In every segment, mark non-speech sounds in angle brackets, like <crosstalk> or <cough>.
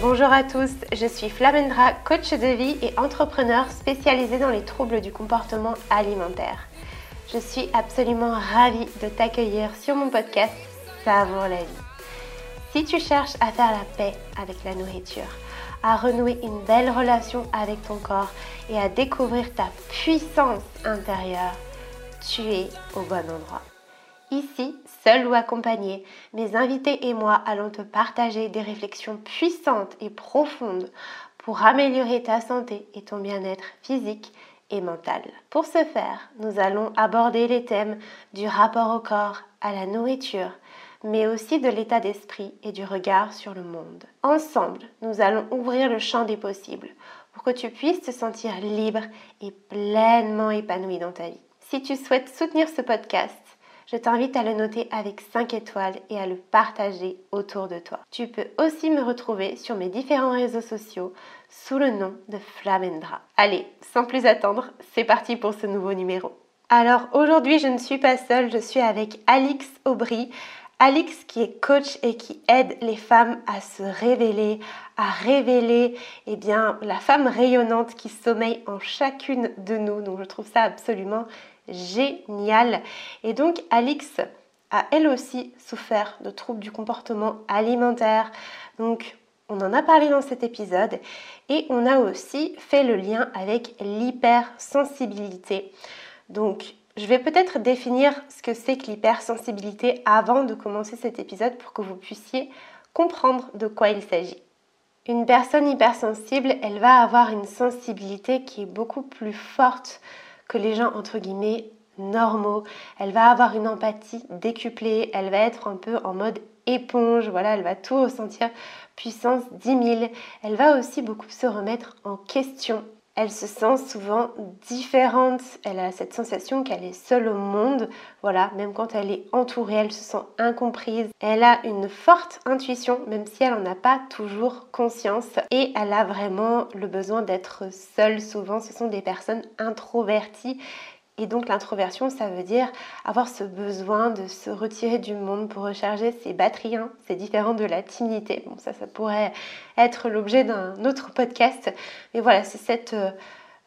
Bonjour à tous, je suis Flamendra, coach de vie et entrepreneur spécialisée dans les troubles du comportement alimentaire. Je suis absolument ravie de t'accueillir sur mon podcast Savoure la vie. Si tu cherches à faire la paix avec la nourriture, à renouer une belle relation avec ton corps et à découvrir ta puissance intérieure, tu es au bon endroit. Ici, seul ou accompagné, mes invités et moi allons te partager des réflexions puissantes et profondes pour améliorer ta santé et ton bien-être physique et mental. Pour ce faire, nous allons aborder les thèmes du rapport au corps, à la nourriture, mais aussi de l'état d'esprit et du regard sur le monde. Ensemble, nous allons ouvrir le champ des possibles pour que tu puisses te sentir libre et pleinement épanoui dans ta vie. Si tu souhaites soutenir ce podcast, je t'invite à le noter avec 5 étoiles et à le partager autour de toi. Tu peux aussi me retrouver sur mes différents réseaux sociaux sous le nom de Flamendra. Allez, sans plus attendre, c'est parti pour ce nouveau numéro. Alors aujourd'hui, je ne suis pas seule, je suis avec Alix Aubry. Alix qui est coach et qui aide les femmes à se révéler, à révéler eh bien, la femme rayonnante qui sommeille en chacune de nous. Donc je trouve ça absolument génial. Et donc Alix a elle aussi souffert de troubles du comportement alimentaire. Donc on en a parlé dans cet épisode et on a aussi fait le lien avec l'hypersensibilité. Donc je vais peut-être définir ce que c'est que l'hypersensibilité avant de commencer cet épisode pour que vous puissiez comprendre de quoi il s'agit. Une personne hypersensible, elle va avoir une sensibilité qui est beaucoup plus forte que les gens entre guillemets normaux. Elle va avoir une empathie décuplée, elle va être un peu en mode éponge, voilà, elle va tout ressentir puissance 10 000. Elle va aussi beaucoup se remettre en question elle se sent souvent différente. Elle a cette sensation qu'elle est seule au monde. Voilà, même quand elle est entourée, elle se sent incomprise. Elle a une forte intuition, même si elle n'en a pas toujours conscience. Et elle a vraiment le besoin d'être seule. Souvent, ce sont des personnes introverties et donc l'introversion, ça veut dire avoir ce besoin de se retirer du monde pour recharger ses batteries. Hein. C'est différent de la timidité. Bon, ça, ça pourrait être l'objet d'un autre podcast. Mais voilà, c'est euh,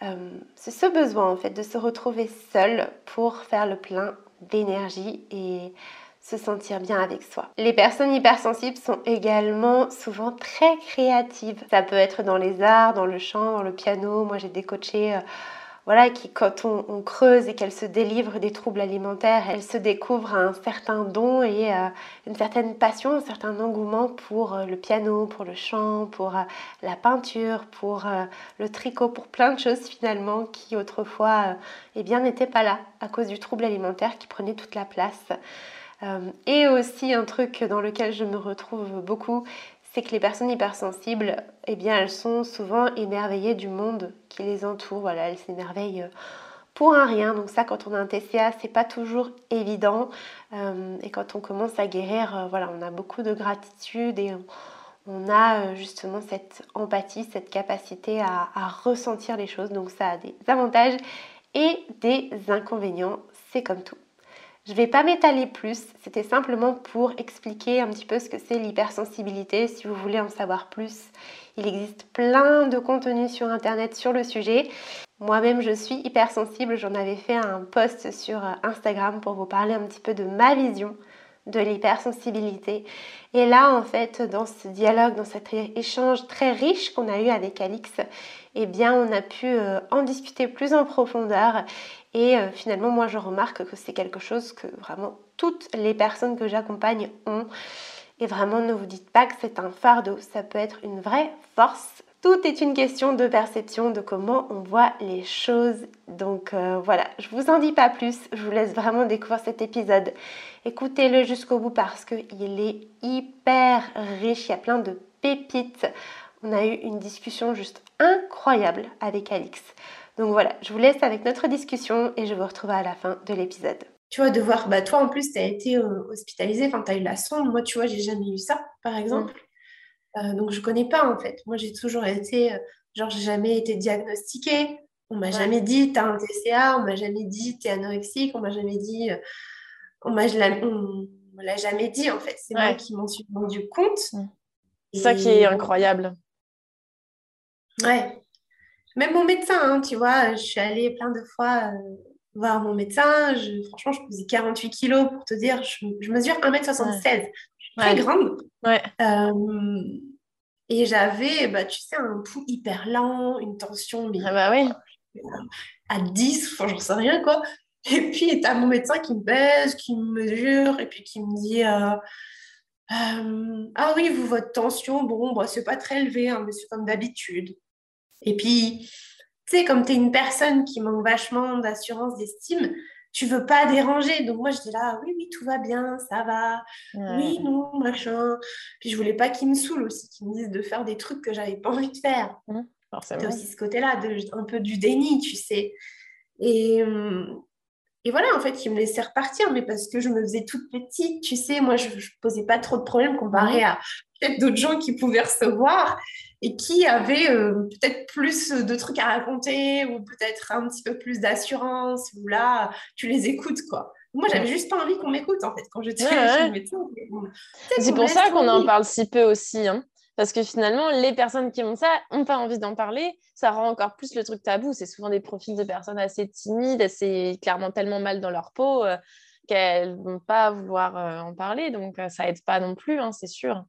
euh, c'est ce besoin en fait de se retrouver seul pour faire le plein d'énergie et se sentir bien avec soi. Les personnes hypersensibles sont également souvent très créatives. Ça peut être dans les arts, dans le chant, dans le piano. Moi, j'ai décoaché euh, voilà, qui quand on, creuse et qu'elle se délivre des troubles alimentaires, elle se découvre un certain don et euh, une certaine passion, un certain engouement pour euh, le piano, pour le chant, pour euh, la peinture, pour le tricot, pour plein de choses finalement qui autrefois eh n'étaient pas là à cause du trouble alimentaire qui prenait toute la place. et aussi un truc dans lequel je me retrouve beaucoup, que les personnes hypersensibles, eh bien, elles sont souvent émerveillées du monde qui les entoure. Voilà, elles s'émerveillent euh, pour un rien. Donc ça, quand on a un TCA, c'est pas toujours évident. Euh, et quand on commence à guérir, euh, voilà, on a beaucoup de gratitude et on, a justement cette empathie, cette capacité à ressentir les choses. Donc ça a des avantages et des inconvénients. C'est comme tout. Je ne vais pas m'étaler plus, c'était simplement pour expliquer un petit peu ce que c'est l'hypersensibilité. Si vous voulez en savoir plus, il existe plein de contenus sur Internet sur le sujet. Moi-même, je suis hypersensible, j'en avais fait un post sur Instagram pour vous parler un petit peu de ma vision de l'hypersensibilité. Et là, en fait, dans ce dialogue, dans cet échange très riche qu'on a eu avec Alix, eh bien, on a pu euh, en discuter plus en profondeur. Et euh, finalement, moi, je remarque que c'est quelque chose que vraiment toutes les personnes que j'accompagne ont. Et vraiment, ne vous dites pas que c'est un fardeau, ça peut être une vraie force tout est une question de perception, de comment on voit les choses. Donc euh, voilà, je vous en dis pas plus, je vous laisse vraiment découvrir cet épisode. Écoutez-le jusqu'au bout parce qu'il est hyper riche, il y a plein de pépites. On a eu une discussion juste incroyable avec Alix. Donc voilà, je vous laisse avec notre discussion et je vous retrouve à la fin de l'épisode. Tu vois, de voir, bah toi en plus, tu as été euh, hospitalisée, enfin tu as eu la sonde. Moi, tu vois, j'ai jamais eu ça, par exemple. Euh, donc je connais pas en fait. Moi j'ai toujours été, euh, genre j'ai jamais été diagnostiquée. On m'a jamais dit t'as un TCA, on m'a jamais dit t'es anorexique, on m'a jamais dit, euh, on m'a me l'a jamais dit en fait. C'est moi qui m'en suis rendu compte. Mm. C'est ça qui est incroyable. Ouais. Même mon médecin, hein, tu vois, je suis allée plein de fois euh, voir mon médecin. Je, franchement, je pesais 48 kilos pour te dire. Je, mesure 1m76. Je suis très grande. Ouais. Euh, et j'avais, bah, tu sais, un pouls hyper lent, une tension ah bah oui. à 10, enfin, j'en sais rien quoi. Et puis, tu as mon médecin qui me pèse, qui me mesure, et puis qui me dit euh, euh, Ah oui, vous, votre tension, bon, bah, c'est pas très élevé, hein, mais c'est comme d'habitude. Et puis, tu sais, comme tu es une personne qui manque vachement d'assurance, d'estime, tu veux pas déranger. Donc moi, je dis là, oui, oui, tout va bien, ça va. Oui, non, machin. Puis je voulais pas qu'ils me saoulent aussi, qu'ils me disent de faire des trucs que j'avais pas envie de faire. Mmh, C'est aussi ce côté-là, un peu du déni, tu sais. Et, hum, et voilà, en fait, ils me laissaient repartir, mais parce que je me faisais toute petite, tu sais, moi, je ne posais pas trop de problèmes comparé à peut-être d'autres gens qui pouvaient recevoir et qui avaient euh, peut-être plus de trucs à raconter ou peut-être un petit peu plus d'assurance, ou là, tu les écoutes, quoi. Moi, j'avais juste pas envie qu'on m'écoute, en fait, quand j'étais <laughs> chez le médecin. C'est pour ça qu'on en parle si peu aussi. Hein. Parce que finalement, les personnes qui ont ça n'ont pas envie d'en parler. Ça rend encore plus le truc tabou. C'est souvent des profils de personnes assez timides, assez clairement tellement mal dans leur peau euh, qu'elles ne vont pas vouloir euh, en parler. Donc, euh, ça aide pas non plus, hein, c'est sûr.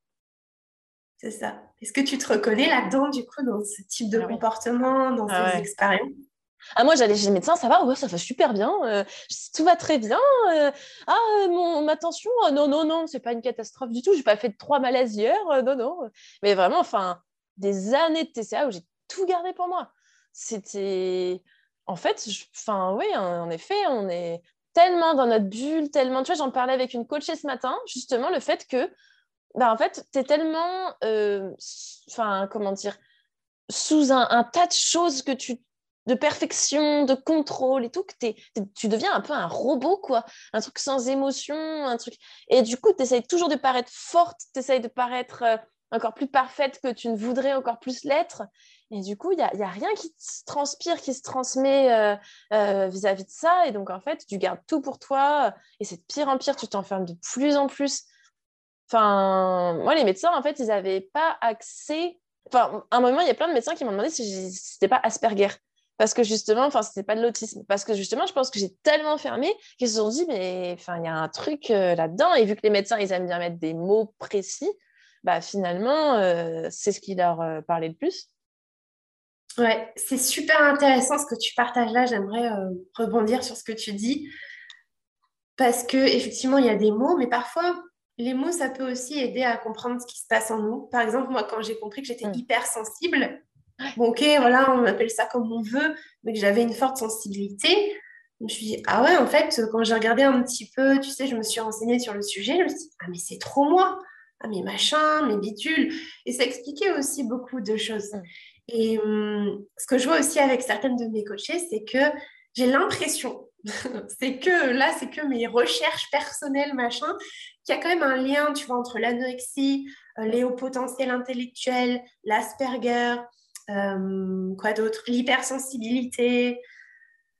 C'est ça. Est-ce que tu te reconnais là-dedans, du coup, dans ce type de ah comportement, dans ah ces expériences? Ah, moi, j'allais chez le médecin, ça va, ouais, ça va super bien, euh, tout va très bien. Euh, ah, mon, ma tension, euh, non, non, non, c'est pas une catastrophe du tout, j'ai pas fait trois malaises hier, non, non. Mais vraiment, enfin, des années de TCA où j'ai tout gardé pour moi. C'était. En fait, enfin, oui, en, effet, on est tellement dans notre bulle, tellement. Tu vois, j'en parlais avec une coachée ce matin, justement, le fait que, bah, en fait, tu es tellement. Enfin, comment dire sous un, un, tas de choses que tu de perfection, de contrôle et tout, que tu deviens un peu un robot, quoi. Un truc sans émotion, un truc... Et du coup, tu essayes toujours de paraître forte, tu essayes de paraître euh, encore plus parfaite que tu ne voudrais encore plus l'être. Et du coup, il n'y a, y a, rien qui se transpire, qui se transmet euh, euh, vis-à-vis de ça. Et donc, en fait, tu gardes tout pour toi. Et c'est de pire en pire, tu t'enfermes de plus en plus. Enfin, moi, les médecins, en fait, ils n'avaient pas accès... Enfin, à un moment, il y a plein de médecins qui m'ont demandé si c'était pas Asperger parce que justement, enfin, c'était pas de l'autisme, parce que justement, je pense que j'ai tellement fermé qu'ils se sont dit, mais enfin, il y a un truc euh, là-dedans, et vu que les médecins, ils aiment bien mettre des mots précis, bah finalement, euh, c'est ce qui leur euh, parlait le plus. Ouais, c'est super intéressant ce que tu partages là. J'aimerais rebondir sur ce que tu dis, parce que effectivement, il y a des mots, mais parfois, les mots, ça peut aussi aider à comprendre ce qui se passe en nous. Par exemple, moi, quand j'ai compris que j'étais mmh. hypersensible, Bon, ok, voilà, on appelle ça comme on veut, mais que j'avais une forte sensibilité. Je me suis dit, ah ouais, en fait, quand j'ai regardé un petit peu, tu sais, je me suis renseignée sur le sujet, je me suis dit, ah mais c'est trop moi, ah mais machin, mes bitules. Et ça expliquait aussi beaucoup de choses. Mm. Et hum, ce que je vois aussi avec certaines de mes coachées, c'est que j'ai l'impression, <laughs> c'est que là, c'est que mes recherches personnelles, machin, qu'il y a quand même un lien, tu vois, entre l'anorexie, euh, les hauts potentiels intellectuels, l'Asperger, euh, quoi d'autre? L'hypersensibilité,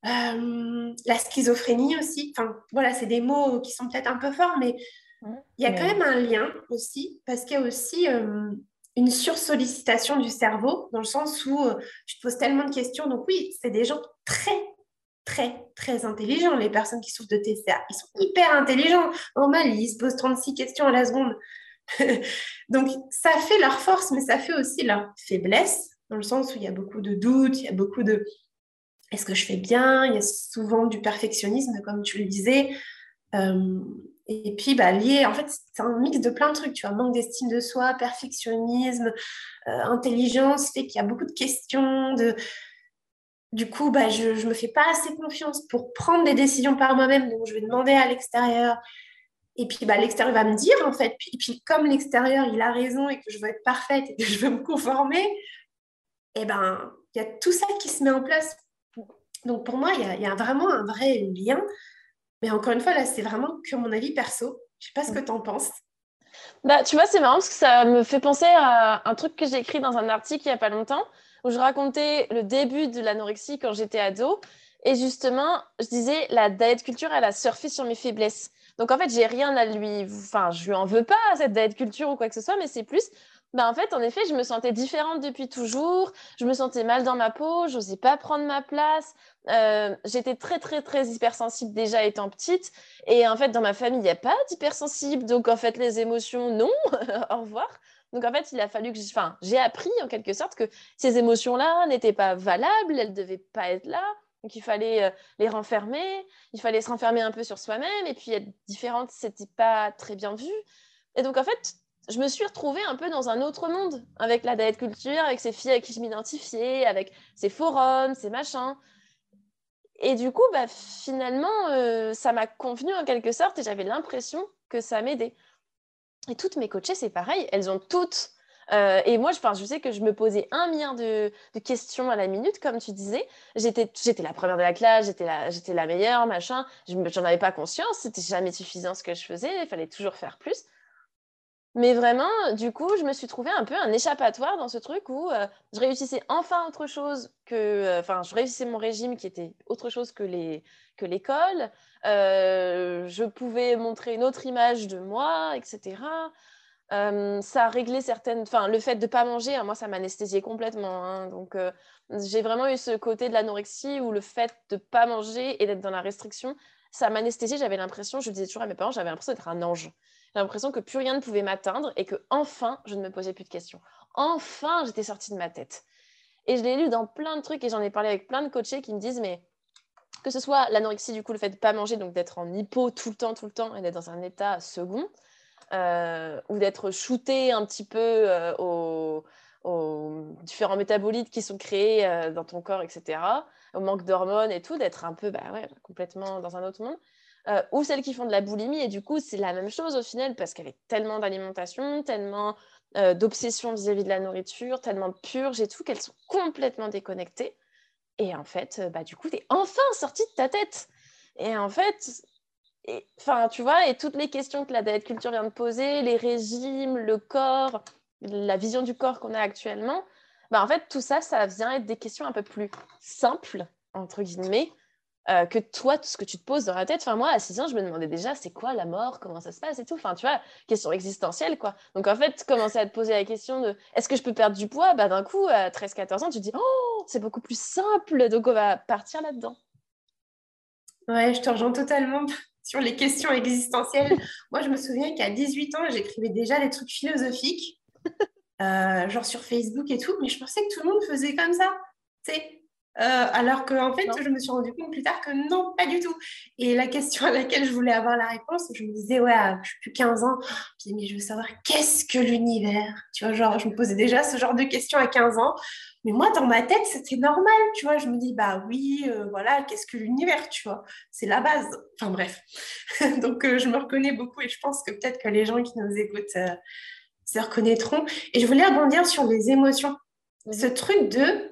euh, la schizophrénie aussi. Enfin, voilà, c'est des mots qui sont peut-être un peu forts, mais il y a quand même un lien aussi, parce qu'il y a aussi euh, une sursollicitation du cerveau, dans le sens où tu te poses tellement de questions. Donc oui, c'est des gens très, très, très intelligents, les personnes qui souffrent de TCA. Ils sont hyper intelligents. Normal, ils se posent 36 questions à la seconde. <laughs> Donc ça fait leur force, mais ça fait aussi leur faiblesse dans le sens où il y a beaucoup de doutes, il y a beaucoup de est-ce que je fais bien? Il y a souvent du perfectionnisme, comme tu le disais. Euh, et puis, bah, lié, en fait, c'est un mix de plein de trucs, tu vois, manque d'estime de soi, perfectionnisme, euh, intelligence, fait qu'il y a beaucoup de questions. Du coup, bah, je ne me fais pas assez confiance pour prendre des décisions par moi-même, donc je vais demander à l'extérieur. Et puis, bah, l'extérieur va me dire, en fait. Et puis, comme l'extérieur, il a raison et que je veux être parfaite et que je veux me conformer, eh ben, il y a tout ça qui se met en place. Donc pour moi, il y, a, vraiment un vrai lien. Mais encore une fois, là, c'est vraiment que mon avis perso. Je sais pas ce que tu en penses. Bah, tu vois, c'est marrant parce que ça me fait penser à un truc que j'ai écrit dans un article il n'y a pas longtemps où je racontais le début de l'anorexie quand j'étais ado. Et justement, je disais, la diet culture, elle a surfé sur mes faiblesses. Donc en fait, j'ai rien à lui. Enfin, je lui en veux pas à cette diet culture ou quoi que ce soit, mais c'est plus. Ben, en fait, en effet, je me sentais différente depuis toujours. Je me sentais mal dans ma peau. Je n'osais pas prendre ma place. Euh, j'étais très, très, très hypersensible déjà étant petite. Et en fait, dans ma famille, il n'y a pas d'hypersensible. Donc, en fait, les émotions, non. <laughs> Au revoir. Donc, en fait, il a fallu que. Enfin, j'ai appris en quelque sorte que ces émotions-là n'étaient pas valables. Elles ne devaient pas être là. Donc il fallait euh, les renfermer, il fallait se renfermer un peu sur soi-même, et puis être différente, c'était pas très bien vu. Et donc en fait, je me suis retrouvée un peu dans un autre monde avec la diet culture, avec ces filles avec qui je m'identifiais, avec ces forums, ces machins. Et du coup, bah, finalement, euh, ça m'a convenu en quelque sorte et j'avais l'impression que ça m'aidait. Et toutes mes coachées, c'est pareil, elles ont toutes euh, et moi, je, je sais que je me posais un milliard de, questions à la minute, comme tu disais. J'étais, la première de la classe, j'étais la, la meilleure, machin. Je n'en avais pas conscience, c'était jamais suffisant ce que je faisais, il fallait toujours faire plus. Mais vraiment, du coup, je me suis trouvé un peu un échappatoire dans ce truc où euh, je réussissais enfin autre chose que. Euh, enfin, je réussissais mon régime qui était autre chose que, les, que l'école. je pouvais montrer une autre image de moi, etc. Euh, ça réglé certaines. Enfin, le fait de ne pas manger, hein, moi, ça m'anesthésiait complètement. Hein. donc, euh, j'ai vraiment eu ce côté de l'anorexie où le fait de ne pas manger et d'être dans la restriction, ça m'anesthésiait. J'avais l'impression, je disais toujours à mes parents, j'avais l'impression d'être un ange. J'ai l'impression que plus rien ne pouvait m'atteindre et que enfin, je ne me posais plus de questions. Enfin, j'étais sortie de ma tête. Et je l'ai lu dans plein de trucs et j'en ai parlé avec plein de coachés qui me disent, mais que ce soit l'anorexie, du coup, le fait de pas manger, donc d'être en hypo tout le temps, tout le temps, et d'être dans un état second, euh, ou d'être shooté un petit peu euh, aux, différents métabolites qui sont créés euh, dans ton corps, etc., au manque d'hormones et tout, d'être un peu bah complètement dans un autre monde. Ou celles qui font de la boulimie, et du coup, c'est la même chose au final, parce qu'avec tellement d'alimentation, tellement d'obsession vis-à-vis de la nourriture, tellement de purges et tout, qu'elles sont complètement déconnectées. Et en fait, bah, du coup, tu es enfin sorti de ta tête. Et en fait, enfin, tu vois, et toutes les questions que la diet culture vient de poser, les régimes, le corps, la vision du corps qu'on a actuellement, bah, en fait, tout ça, ça vient être des questions un peu plus simples, entre guillemets, euh, que toi, tout ce que tu te poses dans la tête. Enfin, moi, à 6 ans, je me demandais déjà, c'est quoi la mort, comment ça se passe et tout? Enfin, tu vois, question existentielle, quoi. Donc, en fait, commencer à te poser la question de est-ce que je peux perdre du poids? Bah, D'un coup, à 13-14 ans, tu te dis, oh, c'est beaucoup plus simple. Donc, on va partir là-dedans. Ouais, je te rejoins totalement <laughs> sur les questions existentielles. <laughs> Moi, je me souviens qu'à 18 ans, j'écrivais déjà des trucs philosophiques, <laughs> euh, genre sur Facebook et tout, mais je pensais que tout le monde faisait comme ça. Tu sais, euh, alors qu'en en fait, je me suis rendu compte plus tard que non, pas du tout. Et la question à laquelle je voulais avoir la réponse, je me disais, ouais, je suis plus 15 ans, je mais je veux savoir qu'est-ce que l'univers? Tu vois, genre, je me posais déjà ce genre de questions à 15 ans. Mais moi, dans ma tête, c'était normal, tu vois. Je me dis, bah oui, euh, voilà, qu'est-ce que l'univers, tu vois? C'est la base. Enfin bref. <laughs> Donc, euh, je me reconnais beaucoup et je pense que peut-être que les gens qui nous écoutent se reconnaîtront. Et je voulais rebondir sur les émotions. Ce truc de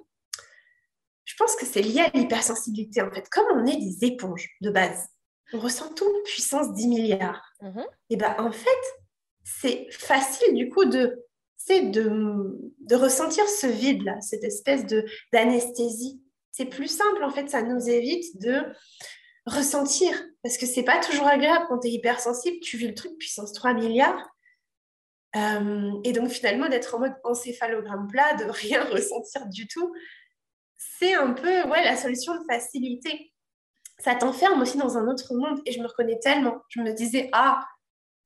pense que c'est lié à l'hypersensibilité en fait. Comme on est des éponges de base, on ressent tout puissance 10 milliards. Mhm. Et bien en fait, c'est facile du coup de, de, de ressentir ce vide-là, cette espèce de, d'anesthésie. C'est plus simple en fait, ça nous évite de ressentir. Parce que c'est pas toujours agréable quand tu es hypersensible, tu vis le truc puissance 3 milliards. Euh, et donc finalement d'être en mode encéphalogramme plat, de <laughs> rien ressentir du tout, c'est un peu ouais, la solution de facilité. Ça t'enferme aussi dans un autre monde et je me reconnais tellement. Je me disais, ah,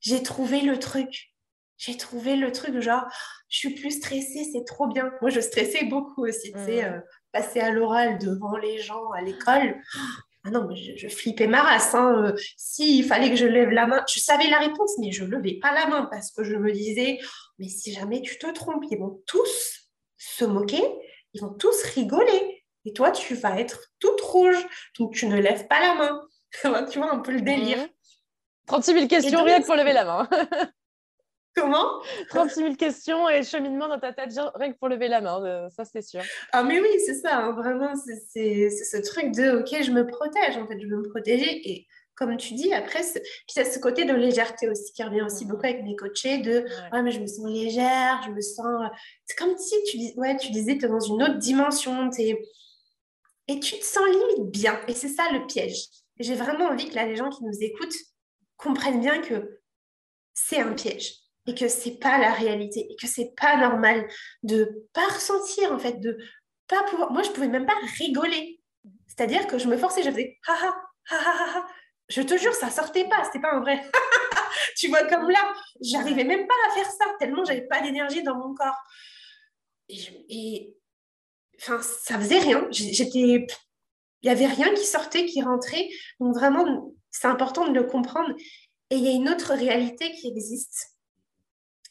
j'ai trouvé le truc. J'ai trouvé le truc, genre, je suis plus stressée, c'est trop bien. Moi, je stressais beaucoup aussi, tu sais, mmh. euh, passer à l'oral devant les gens à l'école. Ah non, mais je, flippais ma race. Hein. Euh, s'il fallait que je lève la main, je savais la réponse, mais je ne levais pas la main parce que je me disais, mais si jamais tu te trompes, ils vont tous se moquer ils vont tous rigoler. Et toi, tu vas être toute rouge, donc tu ne lèves pas la main. <laughs> tu vois un peu le délire. 36 000 questions, rien que pour lever la main. <laughs> Comment? 36 000 questions et cheminement dans ta tête, rien que pour lever la main, euh, ça c'est sûr. Ah mais oui, c'est ça, hein, vraiment, c'est ce truc de, ok, je me protège, en fait, je veux me protéger. Et comme tu dis, après, puis c'est ce côté de légèreté aussi qui revient aussi beaucoup avec mes coachés de ouais. mais je me sens légère, je me sens. C'est comme si tu, dis... ouais, tu disais, tu es dans une autre dimension, es... et tu te sens limite bien. Et c'est ça le piège. J'ai vraiment envie que là, les gens qui nous écoutent comprennent bien que c'est un piège et que c'est pas la réalité et que c'est pas normal de pas ressentir en fait de pas pouvoir moi je pouvais même pas rigoler c'est-à-dire que je me forçais je faisais ha ha ha ha ha je te jure ça sortait pas c'était pas un vrai. <laughs> Tu vois comme là j'arrivais même pas à faire ça tellement j'avais pas d'énergie dans mon corps. Et, enfin ça faisait rien. J'étais il y avait rien qui sortait qui rentrait. Donc vraiment c'est important de le comprendre. Et il y a une autre réalité qui existe.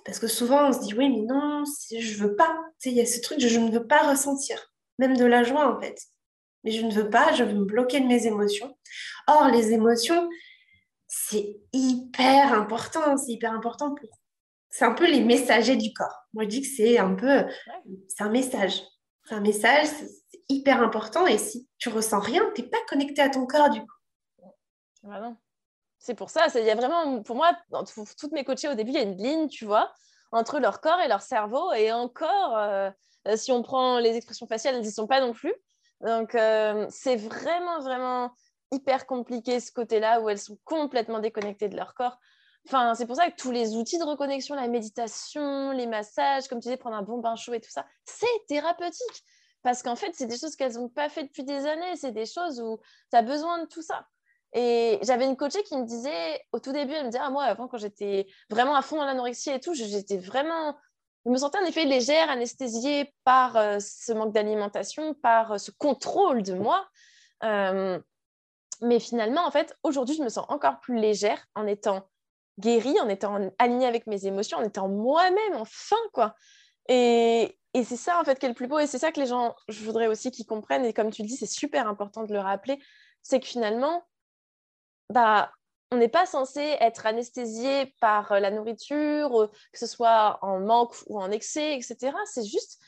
Parce que souvent, on se dit, oui, mais non, je veux pas. Il y a ce truc, je, je ne veux pas ressentir, même de la joie, en fait. Mais je ne veux pas, je veux me bloquer de mes émotions. Or, les émotions, c'est hyper important. C'est hyper important pour. C'est un peu les messagers du corps. Moi, je dis que c'est un peu. C'est un message. C'est un message, c'est hyper important. Et si tu ressens rien, tu n'es pas connecté à ton corps, du coup. Vraiment. C'est pour ça, il y a vraiment, pour moi, dans toutes mes coachées au début, il y a une ligne, tu vois, entre leur corps et leur cerveau. Et encore, euh, si on prend les expressions faciales, elles n'y sont pas non plus. Donc, euh, c'est vraiment, vraiment hyper compliqué ce côté-là où elles sont complètement déconnectées de leur corps. Enfin, c'est pour ça que tous les outils de reconnexion, la méditation, les massages, comme tu disais, prendre un bon bain chaud et tout ça, c'est thérapeutique. Parce qu'en fait, c'est des choses qu'elles n'ont pas fait depuis des années. C'est des choses où tu as besoin de tout ça. Et j'avais une coachée qui me disait, au tout début, elle me disait, ah, moi, avant, quand j'étais vraiment à fond dans l'anorexie et tout, j'étais vraiment. Je me sentais en effet légère, anesthésiée par euh, ce manque d'alimentation, par euh, ce contrôle de moi. Euh, mais finalement, en fait, aujourd'hui, je me sens encore plus légère en étant guérie, en étant alignée avec mes émotions, en étant moi-même, enfin, quoi. Et, c'est ça, en fait, qui est le plus beau. Et c'est ça que les gens, je voudrais aussi qu'ils comprennent. Et comme tu le dis, c'est super important de le rappeler. C'est que finalement, bah, on n'est pas censé être anesthésié par euh, la nourriture, euh, que ce soit en manque ou en excès, etc. C'est juste,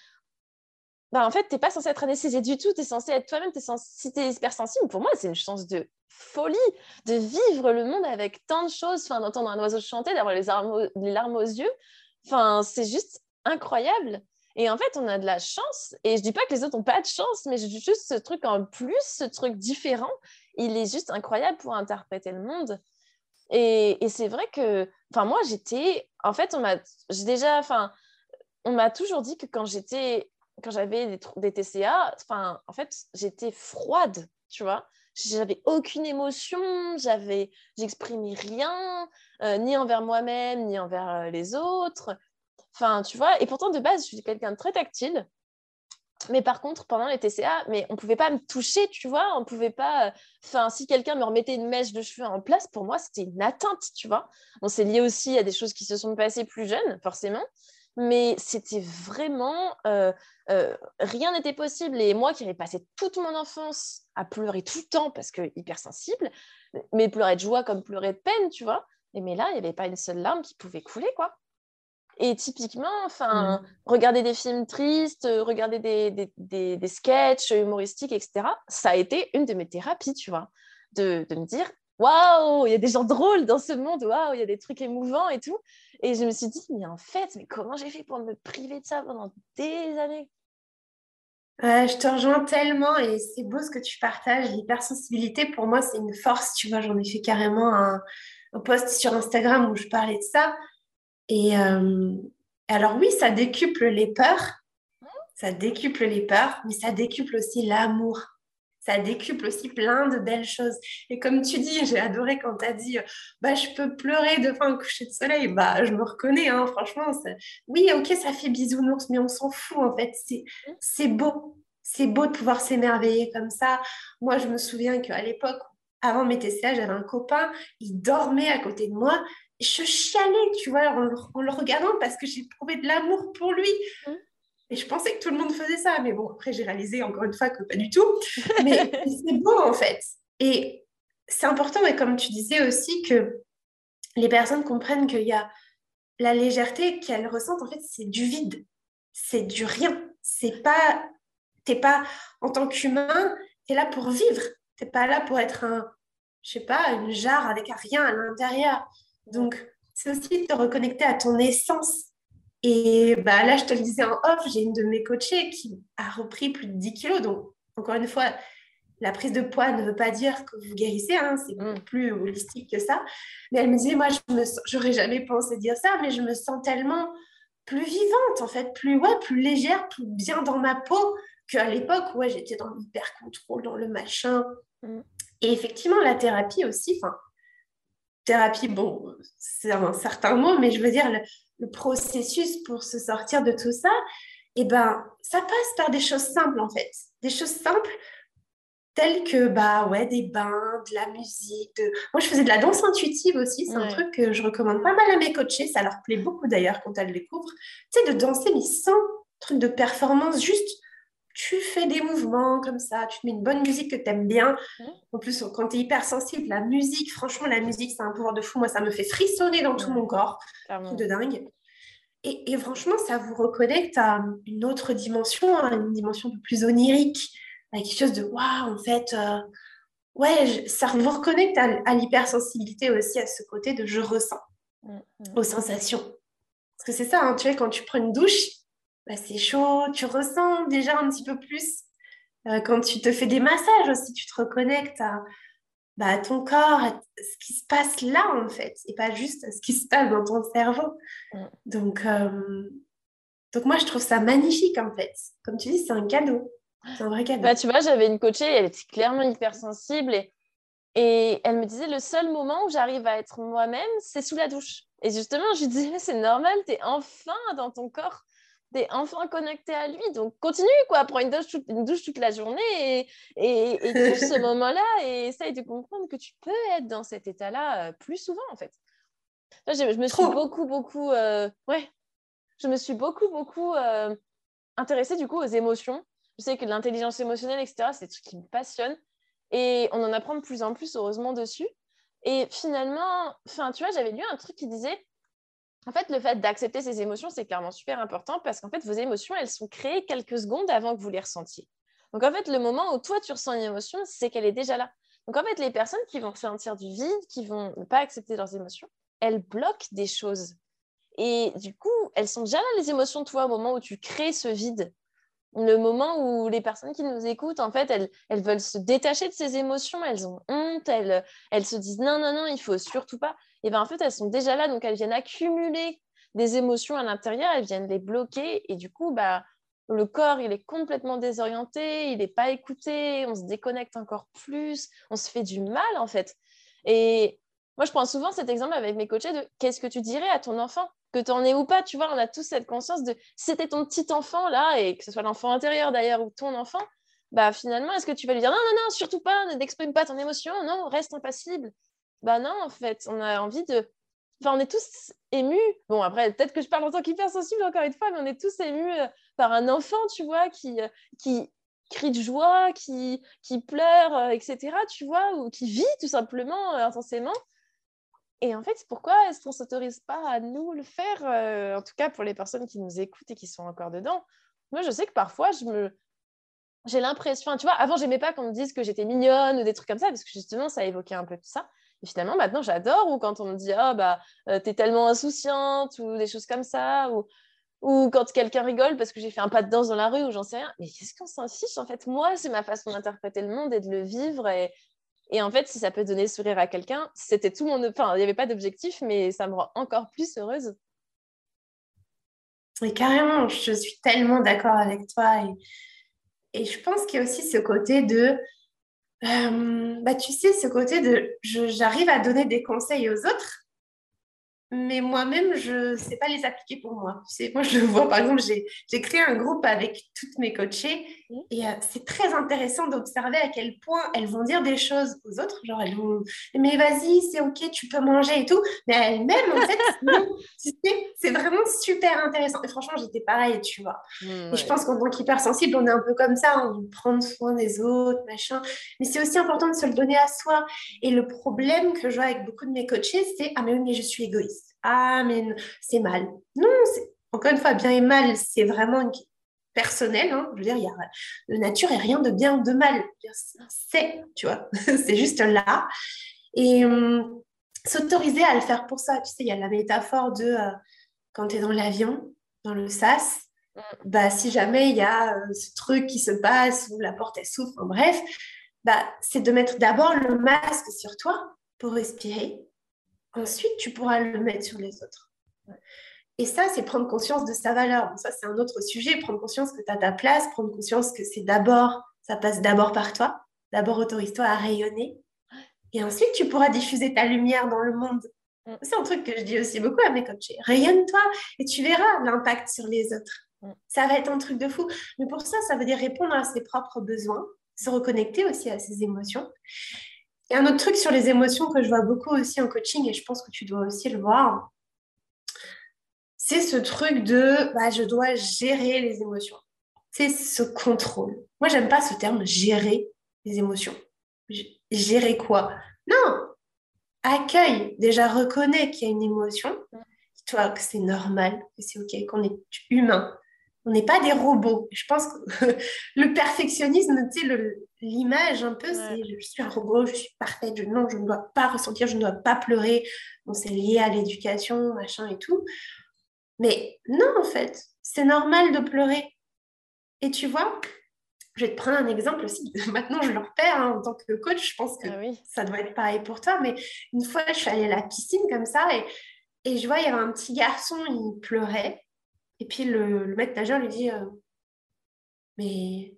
bah, en fait, tu n'es pas censé être anesthésié du tout, tu es censé être toi-même, si tu es hypersensible, pour moi, c'est une chance de folie de vivre le monde avec tant de choses, enfin, d'entendre un oiseau chanter, d'avoir les, les, larmes aux yeux, enfin, c'est juste incroyable. Et en fait, on a de la chance. Et je dis pas que les autres n'ont pas de chance, mais juste ce truc en plus, ce truc différent il est juste incroyable pour interpréter le monde. Et, c'est vrai que, enfin, moi, j'étais, en fait, on m'a, déjà, enfin, on m'a toujours dit que quand j'étais, quand j'avais des, des TCA, enfin, en fait, j'étais froide, tu vois. J'avais aucune émotion, j'avais, j'exprimais rien, euh, ni envers moi-même, ni envers euh, les autres. Enfin, tu vois, et pourtant, de base, je suis quelqu'un de très tactile. Mais par contre, pendant les TCA, mais on pouvait pas me toucher, tu vois, on pouvait pas. Euh, enfin, si quelqu'un me remettait une mèche de cheveux en place, pour moi, c'était une atteinte, tu vois. On s'est lié aussi à des choses qui se sont passées plus jeunes, forcément. Mais c'était vraiment. Euh, euh, rien n'était possible. Et moi qui avais passé toute mon enfance à pleurer tout le temps parce que hypersensible, mais pleurer de joie comme pleurer de peine, tu vois. Et mais là, il n'y avait pas une seule larme qui pouvait couler, quoi. Et typiquement, enfin, mmh. regarder des films tristes, regarder des, des, des, sketchs humoristiques, etc., ça a été une de mes thérapies, tu vois, de, de me dire waouh, il y a des gens drôles dans ce monde, waouh, il y a des trucs émouvants et tout. Et je me suis dit, mais en fait, mais comment j'ai fait pour me priver de ça pendant des années? Je te rejoins tellement et c'est beau ce que tu partages. L'hypersensibilité, pour moi, c'est une force. Tu vois, j'en ai fait carrément un, un post sur Instagram où je parlais de ça. Et euh, alors oui, ça décuple les peurs, ça décuple les peurs, mais ça décuple aussi l'amour. Ça décuple aussi plein de belles choses. Et comme tu dis, j'ai adoré quand tu as dit bah, je peux pleurer devant un coucher de soleil. Bah, je me reconnais, hein, franchement. Oui, ok, ça fait bisounours, mais on s'en fout en fait. C'est beau. C'est beau de pouvoir s'émerveiller comme ça. Moi, je me souviens qu'à l'époque, avant mes TCA, j'avais un copain, il dormait à côté de moi je chialais, tu vois, en, le regardant parce que j'ai trouvé de l'amour pour lui. Mmh. Et je pensais que tout le monde faisait ça. Mais bon, après, j'ai réalisé encore une fois que pas du tout. <laughs> Mais, c'est beau, en fait. Et c'est important, mais comme tu disais aussi, que les personnes comprennent qu'il y a la légèreté qu'elles ressentent, en fait, c'est du vide. C'est du rien. C'est pas... T'es pas, en tant qu'humain, tu es là pour vivre. T'es pas là pour être un, je sais pas, une jarre avec rien à l'intérieur. Donc, c'est aussi de te reconnecter à ton essence. Et bah, là, je te le disais en off, j'ai une de mes coachées qui a repris plus de 10 kilos. Donc, encore une fois, la prise de poids ne veut pas dire que vous guérissez, hein, c'est beaucoup mm. plus holistique que ça. Mais elle me disait, moi, je n'aurais jamais pensé dire ça, mais je me sens tellement plus vivante, en fait, plus, ouais, plus légère, plus bien dans ma peau qu'à l'époque, ouais, j'étais dans l'hyper-contrôle, dans le machin. Mm. Et effectivement, la thérapie aussi, thérapie, bon, c'est un certain mot, mais je veux dire, le, processus pour se sortir de tout ça, eh ben, ça passe par des choses simples, en fait. Des choses simples telles que bah ouais des bains, de la musique. Moi, je faisais de la danse intuitive aussi. C'est un truc que je recommande pas mal à mes coachés. Ça leur plaît beaucoup d'ailleurs quand elles le découvrent. Tu sais, de danser mais sans truc de performance, juste tu fais des mouvements comme ça, tu te mets une bonne musique que tu aimes bien. En plus, quand tu es hypersensible, la musique, franchement, la musique, c'est un pouvoir de fou. Moi, ça me fait frissonner dans tout mon corps. De dingue. Et, et, franchement, ça vous reconnecte à une autre dimension, à une dimension un peu plus onirique quelque chose de waouh, en fait, euh, ouais, ça vous reconnecte à, l'hypersensibilité aussi, à ce côté de je ressens, mm, mm. aux sensations. Parce que c'est ça, hein, tu vois, quand tu prends une douche, bah, c'est chaud, tu ressens déjà un petit peu plus. Euh, quand tu te fais des massages aussi, tu te reconnectes à, bah, ton corps, à ce qui se passe là, en fait, et pas juste ce qui se passe dans ton cerveau. Mm. Donc, euh, donc, moi, je trouve ça magnifique, en fait. Comme tu dis, c'est un cadeau. C'est un vrai cadeau. Bah, tu vois, j'avais une coachée, elle était clairement hypersensible et, et elle me disait le seul moment où j'arrive à être moi-même, c'est sous la douche. Et justement, je lui disais, c'est normal, tu es enfin dans ton corps, tu es enfin connecté à lui. Donc continue, quoi, prends une douche, une douche toute la journée et, et, et ce <laughs> moment-là et essaye de comprendre que tu peux être dans cet état-là euh, plus souvent, en fait. je, me suis beaucoup, beaucoup, euh, ouais, je me suis beaucoup, beaucoup euh, intéressée du coup aux émotions je sais que l'intelligence émotionnelle, etc., c'est ce qui me passionne. Et on en apprend de plus en plus, heureusement, dessus. Et finalement, enfin, tu vois, j'avais lu un truc qui disait, en fait, le fait d'accepter ses émotions, c'est clairement super important parce qu'en fait, vos émotions, elles sont créées quelques secondes avant que vous les ressentiez. Donc, en fait, le moment où toi, tu ressens une émotion, c'est qu'elle est déjà là. Donc, en fait, les personnes qui vont ressentir du vide, qui vont ne pas accepter leurs émotions, elles bloquent des choses. Et du coup, elles sont déjà là, les émotions, toi, au moment où tu crées ce vide le moment où les personnes qui nous écoutent, en fait, elles, veulent se détacher de ces émotions, elles ont honte, elles, elles se disent non, non, non, il faut surtout pas. Et bien en fait, elles sont déjà là, donc elles viennent accumuler des émotions à l'intérieur, elles viennent les bloquer, et du coup, bah, le corps, il est complètement désorienté, il n'est pas écouté, on se déconnecte encore plus, on se fait du mal, en fait. Et moi, je prends souvent cet exemple avec mes coachés de qu'est-ce que tu dirais à ton enfant? Que tu en es ou pas, tu vois, on a tous cette conscience de c'était ton petit enfant là, et que ce soit l'enfant intérieur d'ailleurs ou ton enfant, bah finalement, est-ce que tu vas lui dire non, non, non, surtout pas, n'exprime pas ton émotion, non, reste impassible Bah non, en fait, on a envie de. Enfin, on est tous émus. Bon, après, peut-être que je parle en tant qu'hypersensible encore une fois, mais on est tous émus euh, par un enfant, tu vois, qui, euh, qui crie de joie, qui, qui pleure, euh, etc., tu vois, ou qui vit tout simplement intensément. Et en fait, pourquoi est-ce qu'on ne s'autorise pas à nous le faire euh, En tout cas, pour les personnes qui nous écoutent et qui sont encore dedans? Moi, je sais que parfois, je me... j'ai l'impression, tu vois, avant, j'aimais pas qu'on me dise que j'étais mignonne ou des trucs comme ça, parce que justement, ça évoquait un peu tout ça. Et finalement, maintenant, j'adore, ou quand on me dit, oh, bah, euh, t'es tellement insouciante, ou des choses comme ça, ou, ou quand quelqu'un rigole parce que j'ai fait un pas de danse dans la rue, ou j'en sais rien. Mais qu'est-ce qu'on s'en fiche En fait, moi, c'est ma façon d'interpréter le monde et de le vivre, et en fait, si ça peut donner sourire à quelqu'un, c'était tout mon. Enfin, il n'y avait pas d'objectif, mais ça me rend encore plus heureuse. Et carrément, je suis tellement d'accord avec toi. Et, et je pense qu'il y a aussi ce côté de. Euh, bah, tu sais, ce côté de j'arrive à donner des conseils aux autres, mais moi-même, je ne sais pas les appliquer pour moi. Moi, je vois, par exemple, j'ai créé un groupe avec toutes mes coachées et euh, c'est très intéressant d'observer à quel point elles vont dire des choses aux autres. Genre, elles vont, mais vas-y, c'est OK, tu peux manger et tout. Mais elles-mêmes, en fait, <laughs> non. Tu sais, c'est vraiment super intéressant. Et franchement, j'étais pareil, tu vois. Mmh, et je pense qu'en tant qu'hypersensible, on est un peu comme ça, on prend soin des autres, machin. Mais c'est aussi important de se le donner à soi. Et le problème que je vois avec beaucoup de mes coachés, c'est Ah, mais oui, mais je suis égoïste. Ah, mais c'est mal. Non, encore une fois, bien et mal, c'est vraiment personnel. Hein. Je veux dire, il y a de nature et rien de bien ou de mal. C'est, tu vois, <laughs> c'est juste là. Et hum, s'autoriser à le faire pour ça. Tu sais, il y a la métaphore de euh, quand tu es dans l'avion, dans le sas, mm. bah, si jamais il y a euh, ce truc qui se passe ou la porte elle s'ouvre, bref, bah, c'est de mettre d'abord le masque sur toi pour respirer. Ensuite, tu pourras le mettre sur les autres. Et ça, c'est prendre conscience de sa valeur. ça, c'est un autre sujet. Prendre conscience que tu as ta place, prendre conscience que c'est d'abord, ça passe d'abord par toi. D'abord, autorise-toi à rayonner. Et ensuite, tu pourras diffuser ta lumière dans le monde. Mm. C'est un truc que je dis aussi beaucoup à mes coachs. Rayonne-toi et tu verras l'impact sur les autres. Mm. Ça va être un truc de fou. Mais pour ça, ça veut dire répondre à ses propres besoins, se reconnecter aussi à ses émotions. Et un autre truc sur les émotions que je vois beaucoup aussi en coaching, et je pense que tu dois aussi le voir, c'est ce truc de bah, je dois gérer les émotions. C'est ce contrôle. Moi, j'aime pas ce terme gérer les émotions. Gérer quoi? Non, accueille, déjà reconnais qu'il y a une émotion, toi que c'est normal, que c'est ok, qu'on est humain. On n'est pas des robots. Je pense que <laughs> le perfectionnisme, tu sais, l'image un peu, c'est je suis un robot, je suis parfaite, je, non, je ne dois pas ressentir, je ne dois pas pleurer. Bon, c'est lié à l'éducation, machin et tout. Mais non, en fait, c'est normal de pleurer. Et tu vois, je vais te prendre un exemple aussi. <laughs> Maintenant, je le repère hein, en tant que coach. Je pense que ah ça doit être pareil pour toi. Mais une fois, je suis allée à la piscine comme ça et, et je vois, il y avait un petit garçon, il pleurait. Et puis le, le maître nageur lui dit euh, Mais,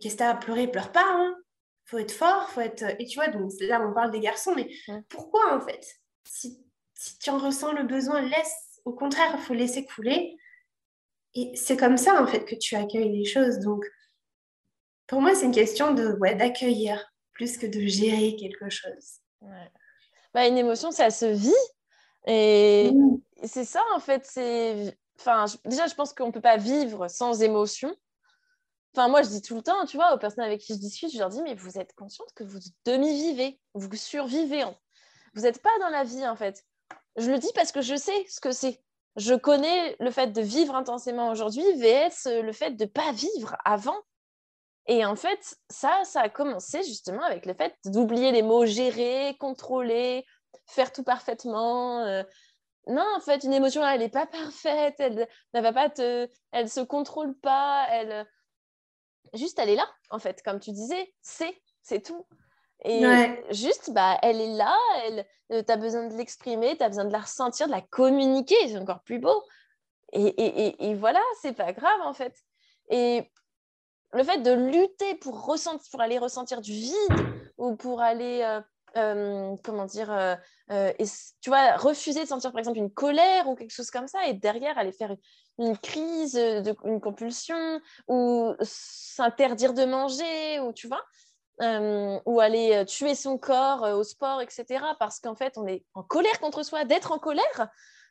qu'est-ce que tu as à pleurer? Pleure pas. Hein faut être fort. faut être. Et tu vois, donc là, on parle des garçons. Mais pourquoi en fait? Si, si tu en ressens le besoin, laisse. Au contraire, il faut laisser couler. Et c'est comme ça en fait que tu accueilles les choses. Donc, pour moi, c'est une question de ouais, d'accueillir plus que de gérer quelque chose. Bah, une émotion, ça se vit. Et c'est ça, en fait. C'est... Enfin, déjà, je pense qu'on ne peut pas vivre sans émotion. Enfin, moi, je dis tout le temps, tu vois, aux personnes avec qui je discute, je leur dis, mais vous êtes consciente que vous demi-vivez, vous survivez. Vous n'êtes pas dans la vie, en fait. Je le dis parce que je sais ce que c'est. Je connais le fait de vivre intensément aujourd'hui, vs le fait de ne pas vivre avant. Et en fait, ça, ça a commencé justement avec le fait d'oublier les mots gérer, contrôler, faire tout parfaitement. Euh. Non, en fait, une émotion, elle n'est pas parfaite, elle ne va pas te, elle se contrôle pas, elle, juste, elle est là, en fait, comme tu disais, c'est, c'est tout. Et juste, bah, elle est là, elle, euh, tu as besoin de l'exprimer, tu as besoin de la ressentir, de la communiquer, c'est encore plus beau. Et, et, et, et voilà, c'est pas grave, en fait. Et le fait de lutter pour, ressentir, pour aller ressentir du vide ou pour aller, euh, euh, comment dire, euh, tu vois, refuser de sentir par exemple une colère ou quelque chose comme ça et derrière aller faire une, crise, de, une compulsion ou s'interdire de manger ou tu vois, ou aller tuer son corps au sport, etc. Parce qu'en fait, on est en colère contre soi, d'être en colère.